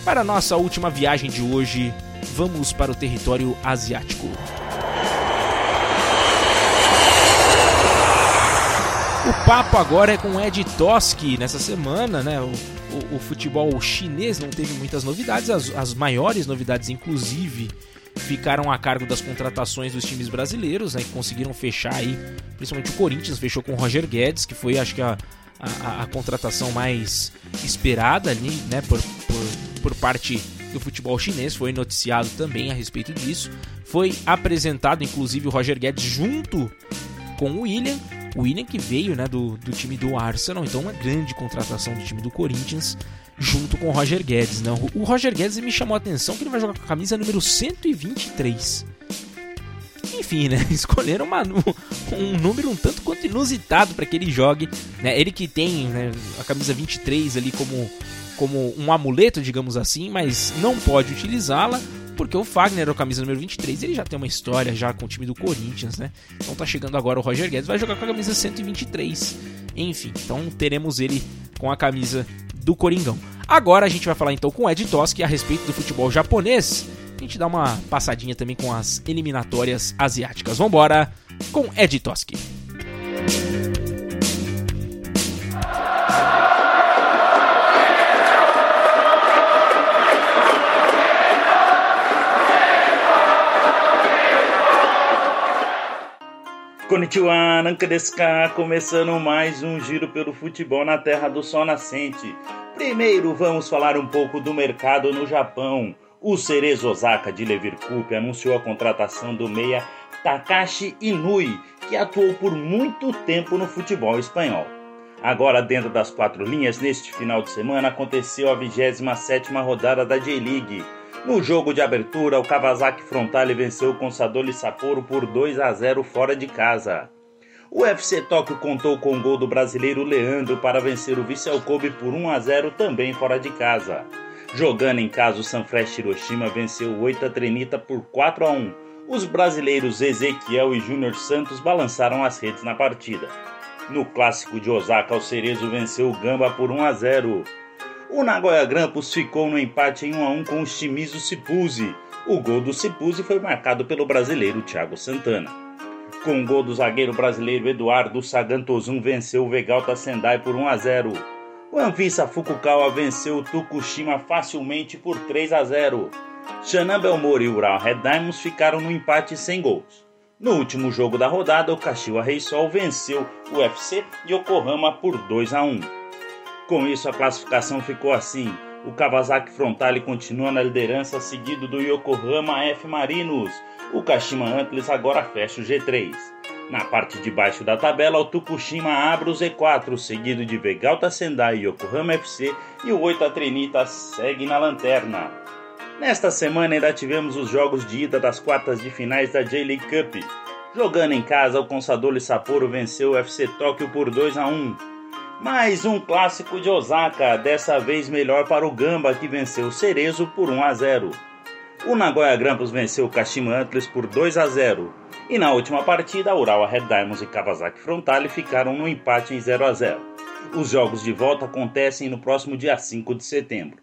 para a nossa última viagem de hoje. Vamos para o território asiático. O papo agora é com Ed Toski. Nessa semana, né? O, o, o, futebol chinês não teve muitas novidades. As, as maiores novidades, inclusive, ficaram a cargo das contratações dos times brasileiros, né? Que conseguiram fechar aí. Principalmente o Corinthians fechou com o Roger Guedes, que foi, acho que, a, a, a contratação mais esperada ali, né? Por, por, por parte do futebol chinês. Foi noticiado também a respeito disso. Foi apresentado, inclusive, o Roger Guedes junto com o William o William que veio né, do, do time do Arsenal, então uma grande contratação do time do Corinthians, junto com o Roger Guedes. Né? O Roger Guedes me chamou a atenção que ele vai jogar com a camisa número 123. Enfim, né? Escolheram uma, um número um tanto quanto inusitado para que ele jogue. Né? Ele que tem né, a camisa 23 ali como, como um amuleto, digamos assim, mas não pode utilizá-la porque o Fagner, o camisa número 23, ele já tem uma história já com o time do Corinthians, né? Então tá chegando agora o Roger Guedes, vai jogar com a camisa 123. Enfim, então teremos ele com a camisa do Coringão. Agora a gente vai falar então com o Ed Toski a respeito do futebol japonês. A gente dá uma passadinha também com as eliminatórias asiáticas. Vambora com Ed Toski. Konnichiwa, Nankadeska, começando mais um giro pelo futebol na terra do sol nascente. Primeiro vamos falar um pouco do mercado no Japão. O Cerezo Osaka de Leverkusen anunciou a contratação do meia Takashi Inui, que atuou por muito tempo no futebol espanhol. Agora, dentro das quatro linhas, neste final de semana aconteceu a 27ª rodada da J-League. No jogo de abertura, o Kawasaki Frontale venceu o Consadole Sapporo por 2 a 0 fora de casa. O FC Tóquio contou com o gol do brasileiro Leandro para vencer o Vissel Kobe por 1 a 0 também fora de casa. Jogando em casa, o Sanfrecce Hiroshima venceu o Oita Trenita por 4 a 1. Os brasileiros Ezequiel e Júnior Santos balançaram as redes na partida. No clássico de Osaka, o Cerezo venceu o Gamba por 1 a 0. O Nagoya Grampus ficou no empate em 1 a 1 com o Shimizu Sipuzzi. O gol do Sipuzzi foi marcado pelo brasileiro Thiago Santana. Com o gol do zagueiro brasileiro Eduardo Sagantozum venceu o Vegalta Sendai por 1 a 0. O Anvisa Fukukawa venceu o Tokushima facilmente por 3 a 0. Shannon Belmore e Ural Red Diamonds ficaram no empate sem gols. No último jogo da rodada, o Kashiwa Reysol venceu o UFC Yokohama por 2 a 1. Com isso, a classificação ficou assim: o Kawasaki Frontale continua na liderança, seguido do Yokohama F Marinos. O Kashima Antlers agora fecha o G3. Na parte de baixo da tabela, o Tokushima abre o Z4, seguido de Vegalta Sendai Yokohama FC, e o 8 Trinita segue na lanterna. Nesta semana ainda tivemos os jogos de ida das quartas de finais da J-League Cup. Jogando em casa, o Consadole Sapporo venceu o FC Tóquio por 2 a 1. Mais um clássico de Osaka, dessa vez melhor para o Gamba que venceu o Cerezo por 1 a 0. O Nagoya Grampus venceu o Kashima Antlers por 2 a 0. E na última partida, Urawa Red Diamonds e Kawasaki Frontale ficaram no empate em 0 a 0. Os jogos de volta acontecem no próximo dia 5 de setembro.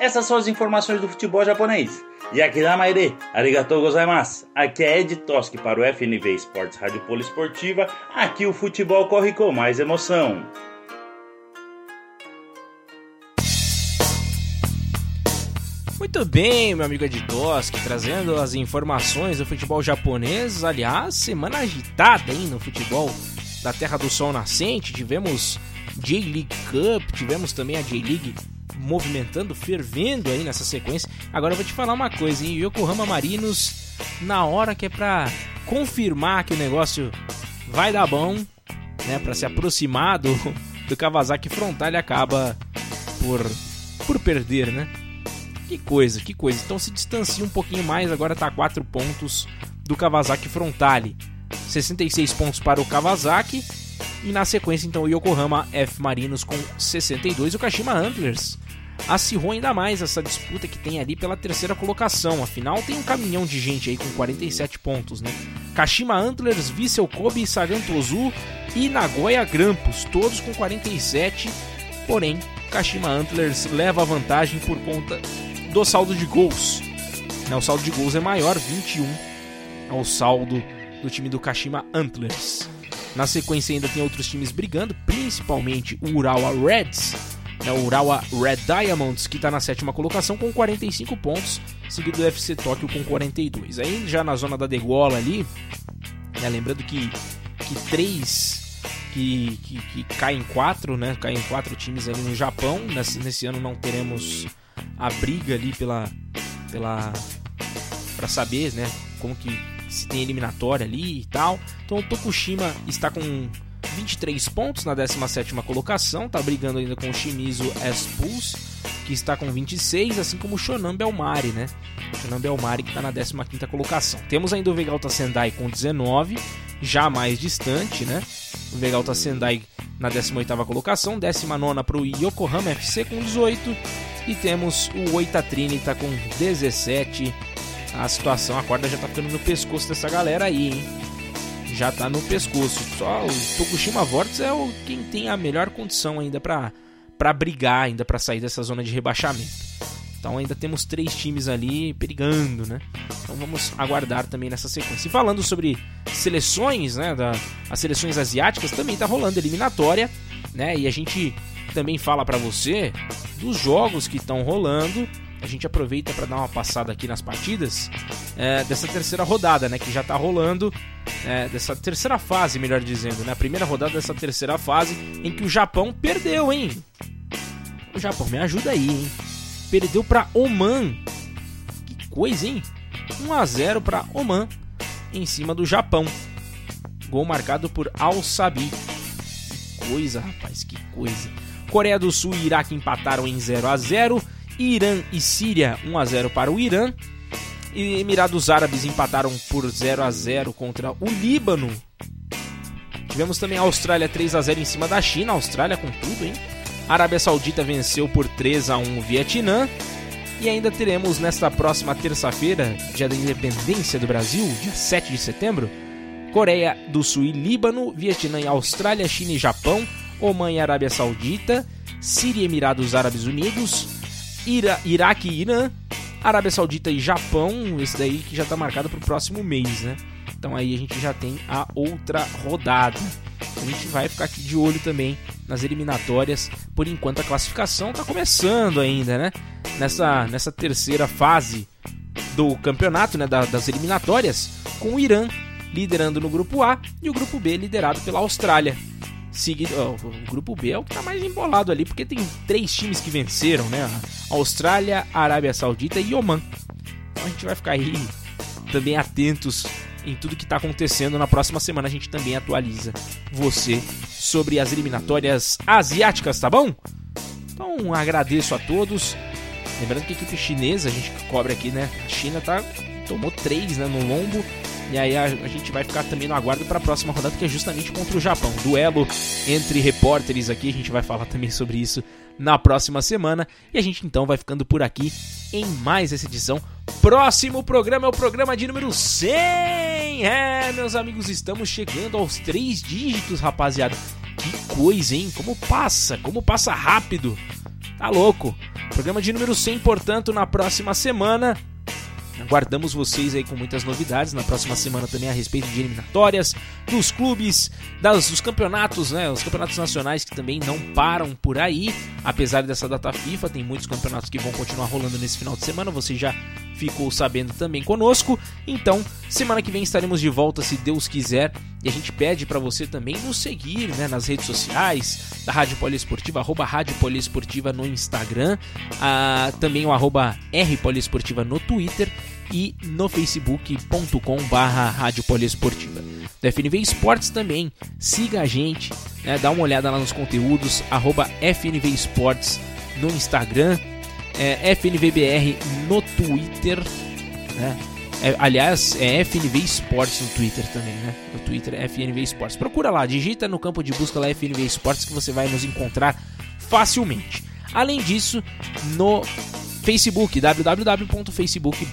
Essas são as informações do futebol japonês. E aqui da Maire, arigatou gozaimasu. Aqui é Ed Toski para o FNV Esportes Rádio Poliesportiva. Aqui o futebol corre com mais emoção. Muito bem, meu amigo Toski, trazendo as informações do futebol japonês. Aliás, semana agitada hein, no futebol da Terra do Sol Nascente. Tivemos J-League Cup, tivemos também a J-League movimentando, fervendo aí nessa sequência. Agora eu vou te falar uma coisa, hein? Yokohama Marinos, na hora que é pra confirmar que o negócio vai dar bom, né? Pra se aproximar do, do Kawasaki frontal, ele acaba por, por perder, né? Que coisa, que coisa. Então se distancia um pouquinho mais, agora tá 4 pontos do Kawasaki Frontale. 66 pontos para o Kawasaki. E na sequência, então, o Yokohama F Marinos com 62 e o Kashima Antlers acirrou ainda mais essa disputa que tem ali pela terceira colocação. Afinal, tem um caminhão de gente aí com 47 pontos, né? Kashima Antlers, Vissel Kobe, Sagantozu e Nagoya Grampus, todos com 47. Porém, Kashima Antlers leva a vantagem por conta do saldo de gols. Né, o saldo de gols é maior, 21 ao saldo do time do Kashima Antlers. Na sequência ainda tem outros times brigando, principalmente o Urawa Reds, né, o Urawa Red Diamonds, que está na sétima colocação com 45 pontos, seguido do FC Tóquio com 42. Aí já na zona da degola ali, né, lembrando que, que três que, que, que caem quatro, né? Caem quatro times ali no Japão. Nesse, nesse ano não teremos a briga ali pela. pela para saber, né? Como que se tem eliminatória ali e tal. Então o Tokushima está com 23 pontos na 17 colocação, está brigando ainda com o Shimizu S-Pulse, que está com 26, assim como o Shonan Belmari, né? Shonan Belmari que está na 15 colocação. Temos ainda o Vegalta Sendai com 19, já mais distante, né? O Vegalta Sendai na 18 colocação, 19 para o Yokohama FC com 18 e temos o Oita Trinita com 17 a situação, a corda já tá ficando no pescoço dessa galera aí, hein? Já tá no pescoço. Só o Tokushima Vortex é o quem tem a melhor condição ainda para para brigar, ainda para sair dessa zona de rebaixamento. Então ainda temos três times ali perigando, né? Então vamos aguardar também nessa sequência. E falando sobre seleções, né, da, as seleções asiáticas também tá rolando eliminatória, né? E a gente também fala para você dos jogos que estão rolando a gente aproveita para dar uma passada aqui nas partidas é, dessa terceira rodada, né? Que já tá rolando, é, dessa terceira fase, melhor dizendo, né? A primeira rodada dessa terceira fase em que o Japão perdeu, hein? O Japão, me ajuda aí, hein? Perdeu para Oman. Que coisa, hein? 1 a 0 para Oman em cima do Japão. Gol marcado por Al Sabi. Que coisa, rapaz, que coisa. Coreia do Sul e Iraque empataram em 0 a 0 Irã e Síria 1 a 0 para o Irã. E Emirados Árabes empataram por 0 a 0 contra o Líbano. Tivemos também a Austrália 3 a 0 em cima da China, Austrália com tudo, hein? Arábia Saudita venceu por 3 a 1 o Vietnã. E ainda teremos nesta próxima terça-feira, dia da independência do Brasil, dia 7 de setembro, Coreia do Sul e Líbano, Vietnã e Austrália, China e Japão, Oman e Arábia Saudita, Síria e Emirados Árabes Unidos, Ira, Iraque e Irã, Arábia Saudita e Japão, esse daí que já está marcado para o próximo mês, né? Então aí a gente já tem a outra rodada. A gente vai ficar aqui de olho também nas eliminatórias. Por enquanto a classificação está começando ainda, né? Nessa, nessa terceira fase do campeonato, né? das eliminatórias, com o Irã liderando no grupo A e o grupo B liderado pela Austrália. Seguido, o grupo B é o que está mais embolado ali, porque tem três times que venceram, né? Austrália, Arábia Saudita e Oman. Então a gente vai ficar aí também atentos em tudo que está acontecendo. Na próxima semana a gente também atualiza você sobre as eliminatórias asiáticas, tá bom? Então agradeço a todos. Lembrando que a equipe chinesa, a gente cobre aqui, né? A China tá, tomou três né, no lombo e aí a, a gente vai ficar também no aguardo para a próxima rodada, que é justamente contra o Japão. Duelo entre repórteres aqui, a gente vai falar também sobre isso na próxima semana. E a gente então vai ficando por aqui em mais essa edição. Próximo programa é o programa de número 100! É, meus amigos, estamos chegando aos três dígitos, rapaziada. Que coisa, hein? Como passa, como passa rápido. Tá louco. Programa de número 100, portanto, na próxima semana. Aguardamos vocês aí com muitas novidades na próxima semana também a respeito de eliminatórias, dos clubes, das, dos campeonatos, né? Os campeonatos nacionais que também não param por aí, apesar dessa data FIFA, tem muitos campeonatos que vão continuar rolando nesse final de semana, você já ficou sabendo também conosco. Então, semana que vem estaremos de volta se Deus quiser. E a gente pede para você também nos seguir né, nas redes sociais da Rádio Poliesportiva, arroba Rádio Poliesportiva no Instagram, ah, também o arroba R Poliesportiva no Twitter e no facebook.com barra Rádio Poliesportiva. Do FNV Esportes também, siga a gente, né, dá uma olhada lá nos conteúdos, arroba FNV Esportes no Instagram, é, FNVBR no Twitter, né? É, aliás, é FNV Esportes no Twitter também, né? No Twitter é FNV Esportes. Procura lá, digita no campo de busca lá FNV Esportes que você vai nos encontrar facilmente. Além disso, no Facebook, www.facebook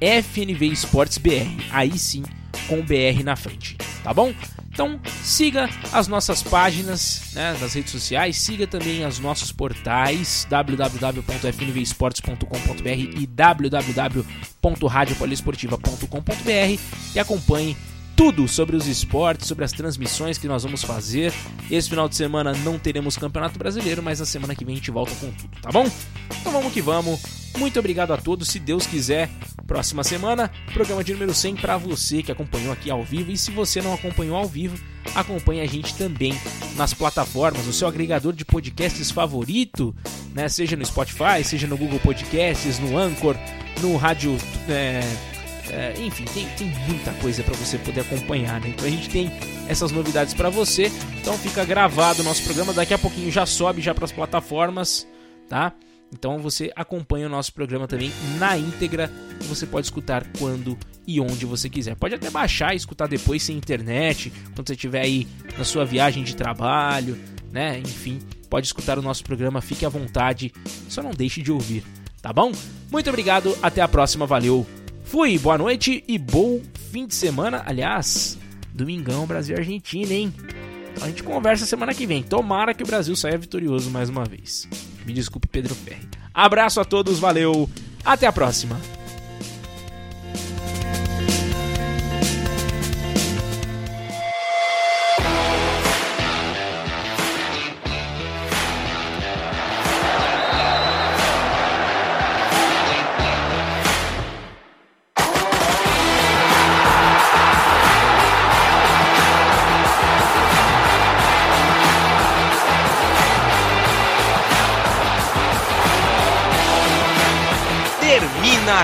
FNV Esportes BR. Aí sim, com BR na frente, tá bom? Então siga as nossas páginas né, nas redes sociais, siga também os nossos portais www.fnvesportes.com.br e www.radiopoliesportiva.com.br e acompanhe tudo sobre os esportes, sobre as transmissões que nós vamos fazer. Esse final de semana não teremos Campeonato Brasileiro, mas na semana que vem a gente volta com tudo, tá bom? Então vamos que vamos. Muito obrigado a todos. Se Deus quiser, próxima semana, programa de número 100 para você que acompanhou aqui ao vivo. E se você não acompanhou ao vivo, acompanhe a gente também nas plataformas, o seu agregador de podcasts favorito, né? Seja no Spotify, seja no Google Podcasts, no Anchor, no Rádio. É é, enfim, tem, tem muita coisa para você poder acompanhar, né? Então a gente tem essas novidades para você. Então fica gravado o nosso programa, daqui a pouquinho já sobe já para as plataformas, tá? Então você acompanha o nosso programa também na íntegra você pode escutar quando e onde você quiser. Pode até baixar e escutar depois sem internet, quando você estiver aí na sua viagem de trabalho, né? Enfim, pode escutar o nosso programa, fique à vontade, só não deixe de ouvir, tá bom? Muito obrigado, até a próxima, valeu! Fui, boa noite e bom fim de semana. Aliás, domingão, Brasil e Argentina, hein? A gente conversa semana que vem. Tomara que o Brasil saia vitorioso mais uma vez. Me desculpe, Pedro Ferri. Abraço a todos, valeu, até a próxima.